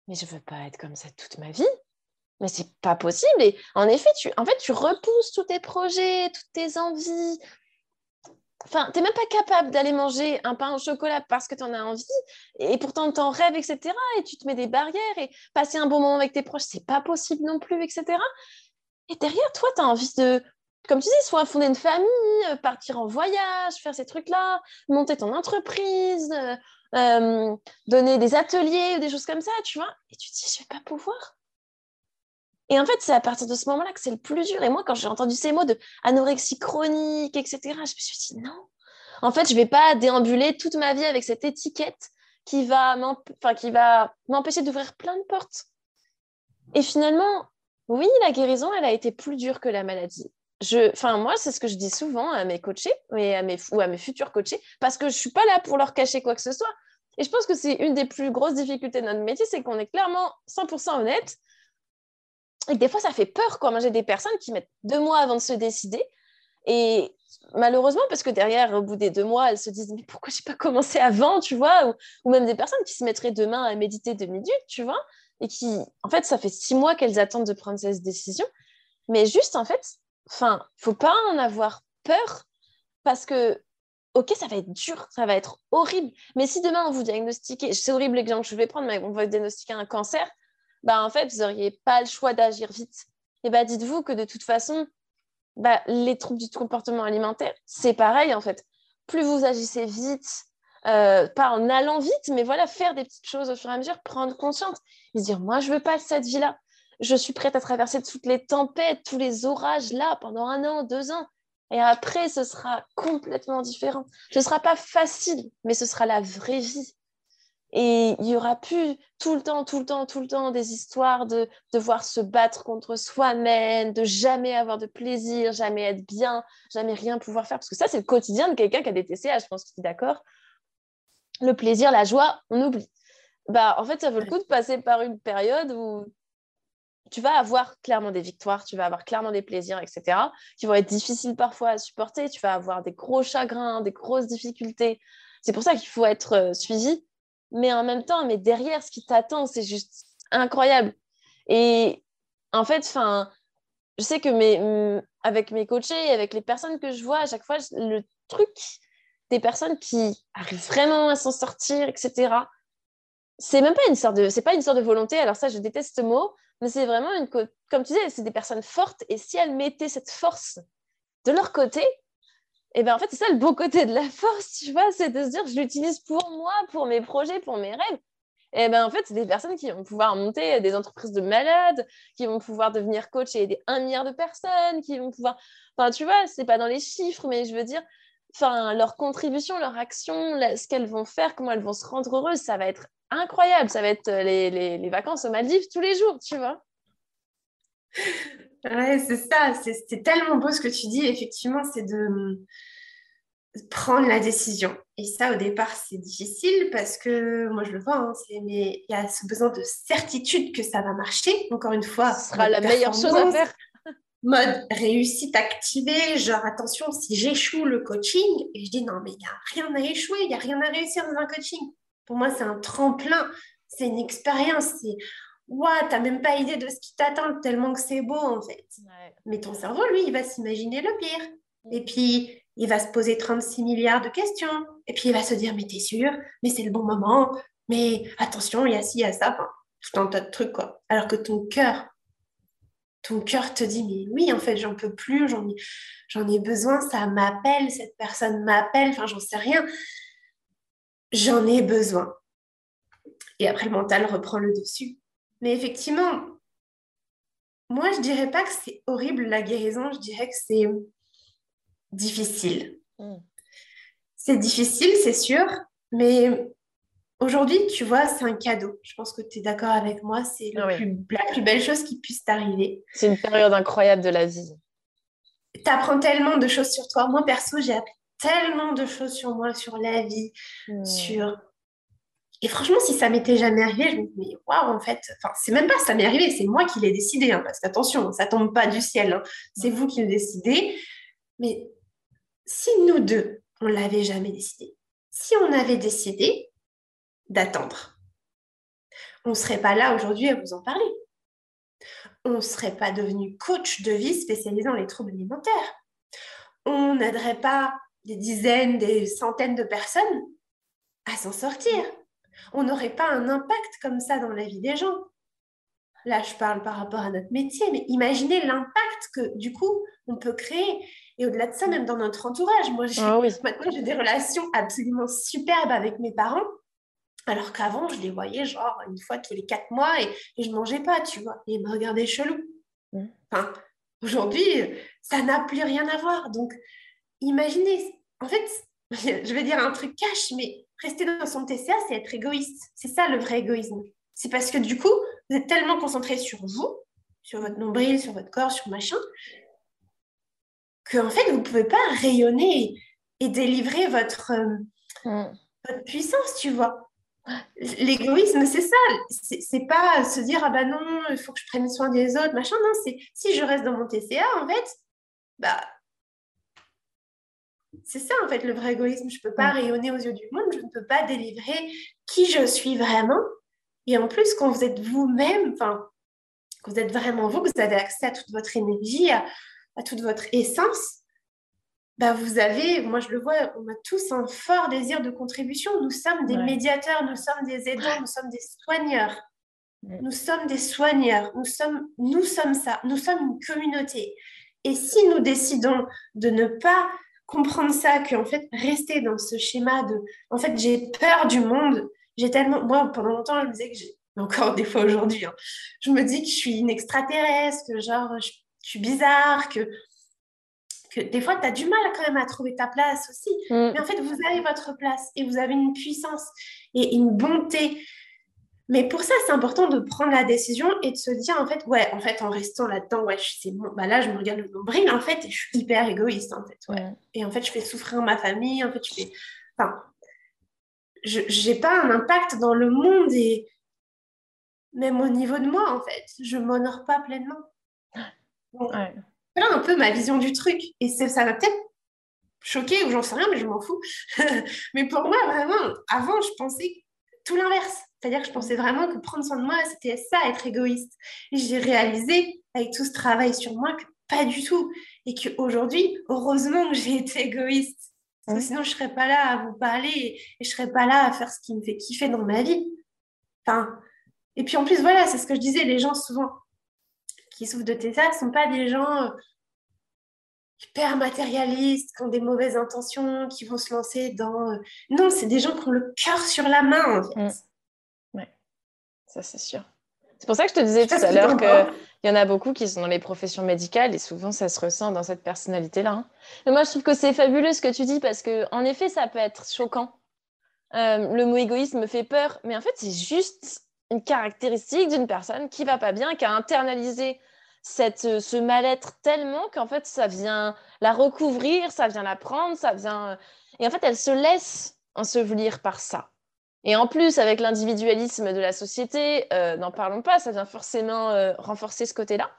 mais je veux pas être comme ça toute ma vie. Mais c'est pas possible. Et en effet, tu, en fait, tu repousses tous tes projets, toutes tes envies. Enfin, tu n'es même pas capable d'aller manger un pain au chocolat parce que tu en as envie. Et pourtant, tu en rêves, etc. Et tu te mets des barrières. Et passer un bon moment avec tes proches, c'est pas possible non plus, etc. Et derrière, toi, tu as envie de comme tu dis, soit fonder une famille, euh, partir en voyage, faire ces trucs-là, monter ton entreprise, euh, euh, donner des ateliers ou des choses comme ça, tu vois. Et tu te dis, je vais pas pouvoir. Et en fait, c'est à partir de ce moment-là que c'est le plus dur. Et moi, quand j'ai entendu ces mots de anorexie chronique, etc., je me suis dit, non. En fait, je vais pas déambuler toute ma vie avec cette étiquette qui va m'empêcher d'ouvrir plein de portes. Et finalement, oui, la guérison, elle a été plus dure que la maladie enfin moi, c'est ce que je dis souvent à mes coachés et à mes, ou à mes futurs coachés, parce que je suis pas là pour leur cacher quoi que ce soit. Et je pense que c'est une des plus grosses difficultés de notre métier, c'est qu'on est clairement 100% honnête. Et des fois, ça fait peur. Quoi. Moi, j'ai des personnes qui mettent deux mois avant de se décider. Et malheureusement, parce que derrière, au bout des deux mois, elles se disent Mais pourquoi j'ai pas commencé avant, tu vois? Ou, ou, même des personnes qui se mettraient demain à méditer deux minutes, tu vois? Et qui, en fait, ça fait six mois qu'elles attendent de prendre cette décision. Mais juste, en fait, Enfin, faut pas en avoir peur parce que, ok, ça va être dur, ça va être horrible. Mais si demain on vous diagnostiquez, c'est horrible l'exemple que je vais prendre, mais on va diagnostiquer un cancer, bah en fait, vous n'auriez pas le choix d'agir vite. Et bah dites-vous que de toute façon, bah, les troubles du comportement alimentaire, c'est pareil en fait. Plus vous agissez vite, euh, pas en allant vite, mais voilà, faire des petites choses au fur et à mesure, prendre conscience et se dire, moi, je veux pas cette vie-là je suis prête à traverser toutes les tempêtes, tous les orages là pendant un an, deux ans. Et après, ce sera complètement différent. Ce ne sera pas facile, mais ce sera la vraie vie. Et il y aura plus tout le temps, tout le temps, tout le temps des histoires de devoir se battre contre soi-même, de jamais avoir de plaisir, jamais être bien, jamais rien pouvoir faire. Parce que ça, c'est le quotidien de quelqu'un qui a des TCA, je pense que tu es d'accord. Le plaisir, la joie, on oublie. Bah, en fait, ça vaut le coup de passer par une période où tu vas avoir clairement des victoires, tu vas avoir clairement des plaisirs, etc., qui vont être difficiles parfois à supporter. Tu vas avoir des gros chagrins, des grosses difficultés. C'est pour ça qu'il faut être euh, suivi mais en même temps, mais derrière, ce qui t'attend, c'est juste incroyable. Et en fait, enfin, je sais que mes, avec mes coachés, avec les personnes que je vois, à chaque fois, le truc des personnes qui arrivent vraiment à s'en sortir, etc. C'est même pas une sorte de, c'est pas une sorte de volonté. Alors ça, je déteste ce mot, mais c'est vraiment une, comme tu disais, c'est des personnes fortes. Et si elles mettaient cette force de leur côté, et bien en fait, c'est ça le beau côté de la <laughs> force, tu vois, c'est de se dire je l'utilise pour moi, pour mes projets, pour mes rêves. Et ben en fait, c'est des personnes qui vont pouvoir monter des entreprises de malades, qui vont pouvoir devenir coach et aider un milliard de personnes, qui vont pouvoir. Enfin, tu vois, c'est pas dans les chiffres, mais je veux dire, enfin, leur contribution, leur action, ce qu'elles vont faire, comment elles vont se rendre heureuses, ça va être incroyable. Ça va être euh, les, les, les vacances aux Maldives tous les jours, tu vois. Ouais, c'est ça. C'est tellement beau ce que tu dis. Effectivement, c'est de prendre la décision. Et ça, au départ, c'est difficile parce que moi, je le vois, hein, mais il y a ce besoin de certitude que ça va marcher. Encore une fois, ce sera la meilleure chose à faire. <laughs> Mode réussite activée, genre attention, si j'échoue le coaching, et je dis non, mais il n'y a rien à échouer, il n'y a rien à réussir dans un coaching. Pour moi, c'est un tremplin, c'est une expérience, c'est Ouah, t'as même pas idée de ce qui t'attend tellement que c'est beau en fait. Mais ton cerveau, lui, il va s'imaginer le pire. Et puis, il va se poser 36 milliards de questions. Et puis, il va se dire, mais t'es sûr? Mais c'est le bon moment Mais attention, il y a ci, il y a ça. Enfin, tout un tas de trucs, quoi. Alors que ton cœur, ton cœur te dit, mais oui, en fait, j'en peux plus, j'en ai, j'en ai besoin, ça m'appelle, cette personne m'appelle, enfin, j'en sais rien. J'en ai besoin. Et après, le mental reprend le dessus. Mais effectivement, moi, je dirais pas que c'est horrible la guérison, je dirais que c'est difficile. Mm. C'est difficile, c'est sûr, mais aujourd'hui, tu vois, c'est un cadeau. Je pense que tu es d'accord avec moi, c'est ah la plus belle chose qui puisse t'arriver. C'est une période incroyable de la vie. Tu apprends tellement de choses sur toi. Moi, perso, j'ai appris tellement de choses sur moi, sur la vie, sur et franchement, si ça m'était jamais arrivé, je me dis, mais waouh, en fait, enfin, c'est même pas ça m'est arrivé, c'est moi qui l'ai décidé, hein, parce qu'attention, ça tombe pas du ciel, hein. c'est vous qui le décidez. Mais si nous deux, on l'avait jamais décidé, si on avait décidé d'attendre, on ne serait pas là aujourd'hui à vous en parler. On ne serait pas devenu coach de vie spécialisé dans les troubles alimentaires. On n'aiderait pas des dizaines, des centaines de personnes à s'en sortir on n'aurait pas un impact comme ça dans la vie des gens. Là, je parle par rapport à notre métier, mais imaginez l'impact que du coup, on peut créer. Et au-delà de ça, même dans notre entourage, moi, ah <laughs> maintenant, j'ai des relations absolument superbes avec mes parents. Alors qu'avant, je les voyais genre une fois tous les quatre mois et, je ne mangeais pas, tu vois. Et ils me regardaient chelou. Mm. Enfin, aujourd'hui, ça n'a plus rien à voir. Donc, imaginez, en fait, <laughs> je vais dire un truc cash, mais rester dans son TCA, c'est être égoïste. C'est ça le vrai égoïsme. C'est parce que du coup, vous êtes tellement concentré sur vous, sur votre nombril, sur votre corps, sur machin, qu'en fait, vous ne pouvez pas rayonner et délivrer votre, euh, mm. votre puissance, tu vois. L'égoïsme, c'est ça. C'est pas se dire, ah bah non, il faut que je prenne soin des autres, machin. Non, c'est si je reste dans mon TCA, en fait, bah, c'est ça en fait le vrai égoïsme. Je ne peux pas rayonner aux yeux du monde, je ne peux pas délivrer qui je suis vraiment. Et en plus, quand vous êtes vous-même, enfin, quand vous êtes vraiment vous, que vous avez accès à toute votre énergie, à, toute votre essence, bah vous avez, moi je le vois, on a tous un fort désir de contribution. Nous sommes des médiateurs, nous sommes des aidants, nous sommes des soigneurs. Nous sommes des soigneurs, nous sommes, nous sommes ça, nous sommes une communauté. Et si nous décidons de ne pas comprendre ça, que en fait, rester dans ce schéma de, en fait, j'ai peur du monde. J'ai tellement, moi, pendant longtemps, je me disais que j'ai, encore des fois aujourd'hui, hein, je me dis que je suis une extraterrestre, que genre, je, suis bizarre, que, que des fois, tu as du mal quand même à trouver ta place aussi. Mm. Mais en fait, vous avez votre place et vous avez une puissance et une bonté. Mais pour ça, c'est important de prendre la décision et de se dire, en fait, ouais, en fait, en restant là-dedans, ouais, c'est bon, bah là, je me regarde le nombril, en fait, et je suis hyper égoïste, en fait, ouais. Et en fait, je fais souffrir ma famille, en fait, je fais... Enfin, je n'ai pas un impact dans le monde et même au niveau de moi, en fait, je m'honore pas pleinement. Voilà un peu ma vision du truc. Et ça va peut-être choquer ou j'en sais rien, mais je m'en fous. <laughs> mais pour moi, vraiment, avant, je pensais tout l'inverse. C'est-à-dire que je pensais vraiment que prendre soin de moi, c'était ça, être égoïste. Et j'ai réalisé, avec tout ce travail sur moi, que pas du tout. Et qu'aujourd'hui, heureusement que j'ai été égoïste. Parce que sinon, je ne serais pas là à vous parler et, je ne serais pas là à faire ce qui me fait kiffer dans ma vie. Enfin, et puis en plus, voilà, c'est ce que je disais, les gens souvent qui souffrent de TSA ne sont pas des gens euh, hyper matérialistes, qui ont des mauvaises intentions, qui vont se lancer dans... Euh, non, c'est des gens qui ont le cœur sur la main, en fait. Ça c'est sûr. C'est pour ça que je te disais tout à l'heure qu'il y en a beaucoup qui sont dans les professions médicales et souvent ça se ressent dans cette personnalité-là. Hein. Moi, je trouve que c'est fabuleux ce que tu dis parce que en effet, ça peut être choquant. Euh, le mot égoïsme me fait peur, mais en fait, c'est juste une caractéristique d'une personne qui va pas bien, qui a internalisé cette, euh, ce mal-être tellement qu'en fait, ça vient la recouvrir, ça vient la prendre, ça vient... Euh, et en fait, elle se laisse ensevelir par ça. Et en plus, avec l'individualisme de la société, euh, n'en parlons pas, ça vient forcément euh, renforcer ce côté-là.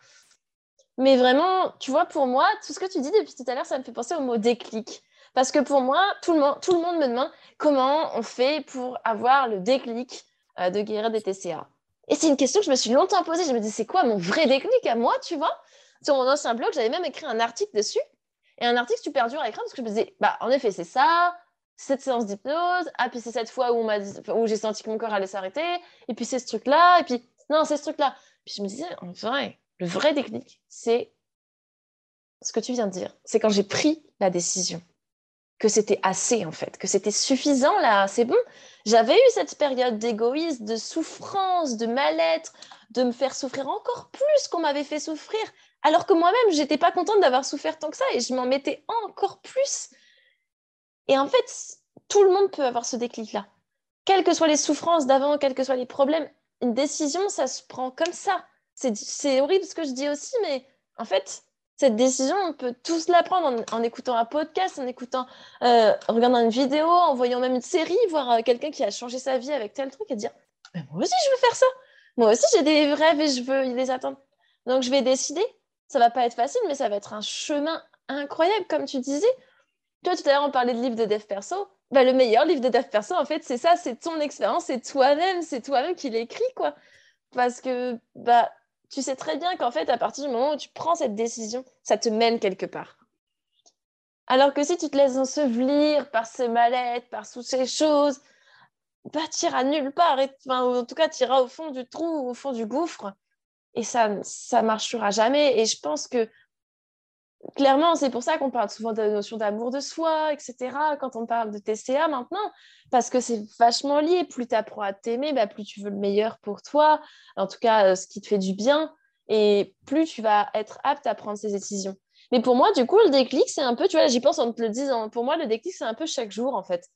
Mais vraiment, tu vois, pour moi, tout ce que tu dis depuis tout à l'heure, ça me fait penser au mot déclic. Parce que pour moi, tout le monde, tout le monde me demande comment on fait pour avoir le déclic euh, de guérir des TCA. Et c'est une question que je me suis longtemps posée. Je me dis, c'est quoi mon vrai déclic à moi, tu vois? Sur mon ancien blog, j'avais même écrit un article dessus. Et un article super dur à écrire parce que je me disais, bah, en effet, c'est ça, cette séance d'hypnose, ah puis c'est cette fois où, j'ai senti que mon corps allait s'arrêter, et puis c'est ce truc-là, et puis non, c'est ce truc-là. Puis je me disais, en vrai, le vrai déclic, c'est ce que tu viens de dire. C'est quand j'ai pris la décision que c'était assez en fait, que c'était suffisant là, c'est bon. J'avais eu cette période d'égoïsme, de souffrance, de mal-être, de me faire souffrir encore plus qu'on m'avait fait souffrir, alors que moi-même, j'étais pas contente d'avoir souffert tant que ça et je m'en mettais encore plus. Et en fait, tout le monde peut avoir ce déclic-là. Quelles que soient les souffrances d'avant, quels que soient les problèmes, une décision, ça se prend comme ça. C'est horrible ce que je dis aussi, mais en fait, cette décision, on peut tous la prendre en, écoutant un podcast, en écoutant, euh, en regardant une vidéo, en voyant même une série, voir euh, quelqu'un qui a changé sa vie avec tel truc et dire Moi aussi, je veux faire ça. Moi aussi, j'ai des rêves et je veux les atteindre. Donc, je vais décider. Ça va pas être facile, mais ça va être un chemin incroyable, comme tu disais. Toi, tout à l'heure, on parlait de livre de dev perso. Bah, le meilleur livre de dev perso, en fait, c'est ça, c'est ton expérience, c'est toi-même, c'est toi-même qui l'écris, quoi. Parce que bah, tu sais très bien qu'en fait, à partir du moment où tu prends cette décision, ça te mène quelque part. Alors que si tu te laisses ensevelir par ce mal-être, par toutes ces choses, bah, tu iras nulle part. enfin, en tout cas, tu iras au fond du trou, au fond du gouffre. Et ça ne marchera jamais. Et je pense que clairement, c'est pour ça qu'on parle souvent de la notion d'amour de soi, etc. Quand on parle de TCA maintenant, parce que c'est vachement lié. Plus tu apprends à t'aimer, bah, plus tu veux le meilleur pour toi, en tout cas euh, ce qui te fait du bien, et plus tu vas être apte à prendre ces décisions. Mais pour moi, du coup, le déclic, c'est un peu, tu vois, j'y pense en te le disant, pour moi, le déclic, c'est un peu chaque jour, en fait.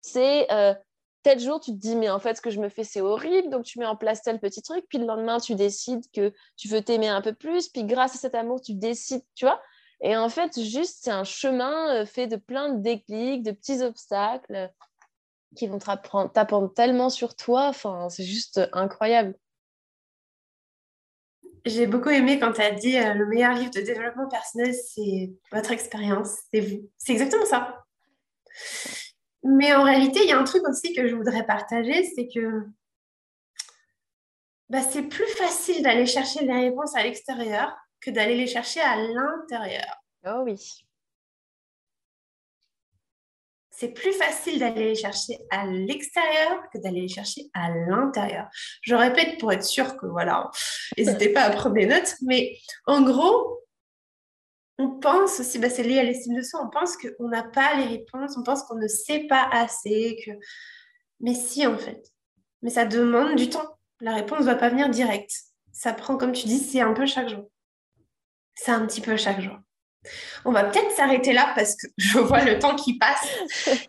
C'est euh, tel jour, tu te dis, mais en fait, ce que je me fais, c'est horrible, donc tu mets en place tel petit truc, puis le lendemain, tu décides que tu veux t'aimer un peu plus, puis grâce à cet amour, tu décides, tu vois, et en fait, juste, c'est un chemin euh, fait de plein de déclics, de petits obstacles euh, qui vont t'apprendre tellement sur toi. Enfin, c'est juste incroyable. J'ai beaucoup aimé quand tu as dit euh, le meilleur livre de développement personnel, c'est votre expérience, c'est vous. C'est exactement ça. Mais en réalité, il y a un truc aussi que je voudrais partager, c'est que bah, c'est plus facile d'aller chercher les réponses à l'extérieur que d'aller les chercher à l'intérieur. Oh oui. C'est plus facile d'aller les chercher à l'extérieur que d'aller les chercher à l'intérieur. Je répète pour être sûr que voilà, n'hésitez pas à prendre des notes, mais en gros, on pense aussi, bah, c'est lié à l'estime de soi, on pense qu'on n'a pas les réponses, on pense qu'on ne sait pas assez, que... mais si en fait. Mais ça demande du temps. La réponse ne va pas venir direct. Ça prend, comme tu dis, c'est un peu chaque jour c'est un petit peu chaque jour. On va peut-être s'arrêter là parce que <laughs> je vois le temps qui passe.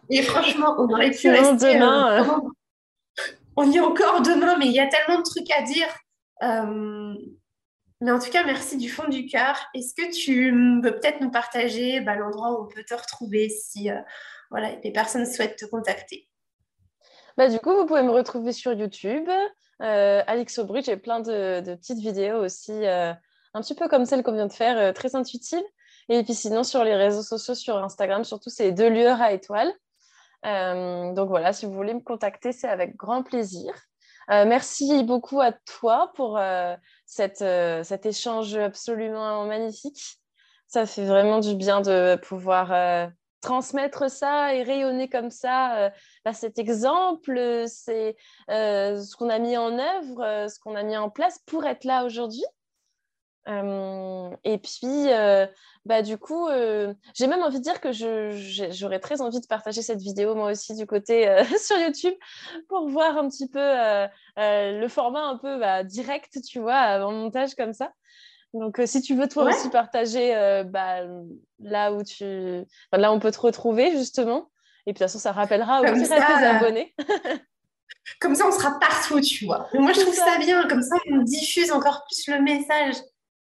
Et franchement, on aurait pu rester. demain, euh, euh, pendant- On y est encore demain, mais il y a tellement de trucs à dire. Euh, Mais en tout cas, merci du fond du cœur. Est-ce que tu peux peut-être nous partager bah, l'endroit où on peut te retrouver si euh, voilà, les personnes souhaitent te contacter? Bah, du coup, vous pouvez me retrouver sur YouTube. Euh, Alix Aubry, j'ai plein de, de petites vidéos aussi, euh, un petit peu comme celle qu'on vient de faire, euh, très intuitives. Et puis sinon, sur les réseaux sociaux, sur Instagram, surtout, c'est deux lueurs à étoiles. Euh, donc voilà, si vous voulez me contacter, c'est avec grand plaisir. Euh, merci beaucoup à toi pour cet échange absolument magnifique. Ça fait vraiment du bien de pouvoir transmettre ça et rayonner comme ça bah, cet exemple, c'est ce qu'on a mis en œuvre, ce qu'on a mis en place pour être là aujourd'hui. Euh, et puis, euh, bah, du coup, euh, j'ai même envie de dire que j'aurais très envie de partager cette vidéo moi aussi du côté <laughs> sur YouTube pour voir un petit peu le format un peu bah, direct, tu vois, en montage comme ça. Donc, euh, si tu veux toi Ouais. aussi partager euh, bah, là où tu, enfin, là on peut te retrouver justement. Et puis, de toute façon, ça rappellera Comme aussi à ça, tes euh, abonnés. Comme ça, on sera partout, tu vois. Mais moi, je trouve ça. ça bien. Comme ça, on diffuse encore plus le message.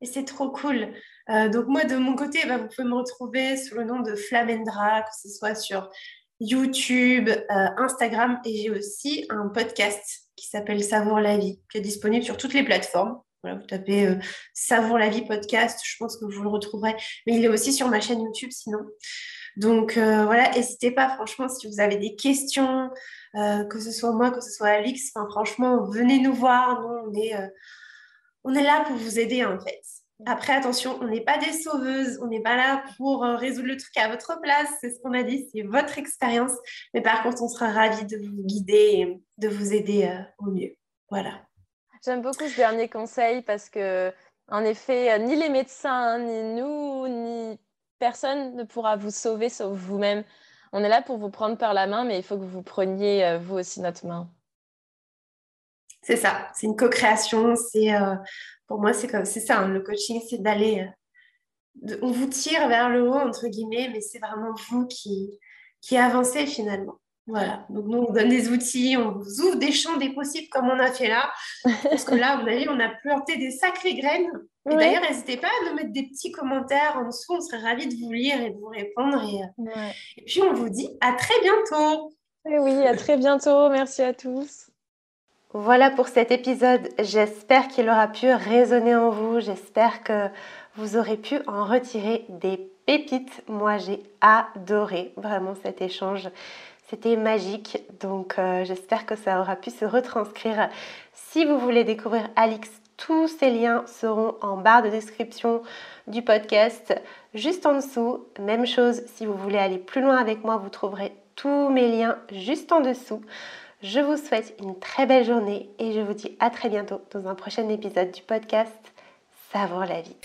Et c'est trop cool. Euh, donc, moi, de mon côté, bah, vous pouvez me retrouver sous le nom de Flamendra, que ce soit sur YouTube, euh, Instagram. Et j'ai aussi un podcast qui s'appelle Savour la vie, qui est disponible sur toutes les plateformes. Voilà, vous tapez euh, Savour la vie podcast, je pense que vous le retrouverez. Mais il est aussi sur ma chaîne YouTube sinon. Donc voilà, n'hésitez pas, franchement, si vous avez des questions, que ce soit moi, que ce soit Alix, franchement, venez nous voir. Nous, on est, on est là pour vous aider, en fait. Après, attention, on n'est pas des sauveuses, on n'est pas là pour euh, résoudre le truc à votre place, c'est ce qu'on a dit, c'est votre expérience. Mais par contre, on sera ravis de vous guider et de vous aider euh, au mieux. Voilà. J'aime beaucoup ce dernier conseil parce que, en effet, euh, ni les médecins, ni nous, ni personne ne pourra vous sauver sauf vous-même. On est là pour vous prendre par la main, mais il faut que vous preniez vous aussi notre main. C'est ça, c'est une co-création. C'est euh, pour moi, c'est comme c'est ça. hein, le coaching, c'est d'aller. euh, on vous tire vers le haut entre guillemets, mais c'est vraiment vous qui qui avancez finalement. Voilà. Donc nous, on vous donne des outils, on vous ouvre des champs des possibles comme on a fait là. Parce que là, vous avez, on a planté des sacrées graines. Et Ouais. d'ailleurs, n'hésitez pas à nous mettre des petits commentaires en dessous. On serait ravis de vous lire et de vous répondre. Et, euh, Ouais. et puis, on vous dit à très bientôt. Et oui, à très bientôt. Merci à tous. Voilà pour cet épisode. J'espère qu'il aura pu résonner en vous. J'espère que vous aurez pu en retirer des pépites. Moi, j'ai adoré vraiment cet échange. C'était magique. Donc, euh, j'espère que ça aura pu se retranscrire. Si vous voulez découvrir Alix, tous ces liens seront en barre de description du podcast, juste en dessous. Même chose, si vous voulez aller plus loin avec moi, vous trouverez tous mes liens juste en dessous. Je vous souhaite une très belle journée et je vous dis à très bientôt dans un prochain épisode du podcast Savoir la vie.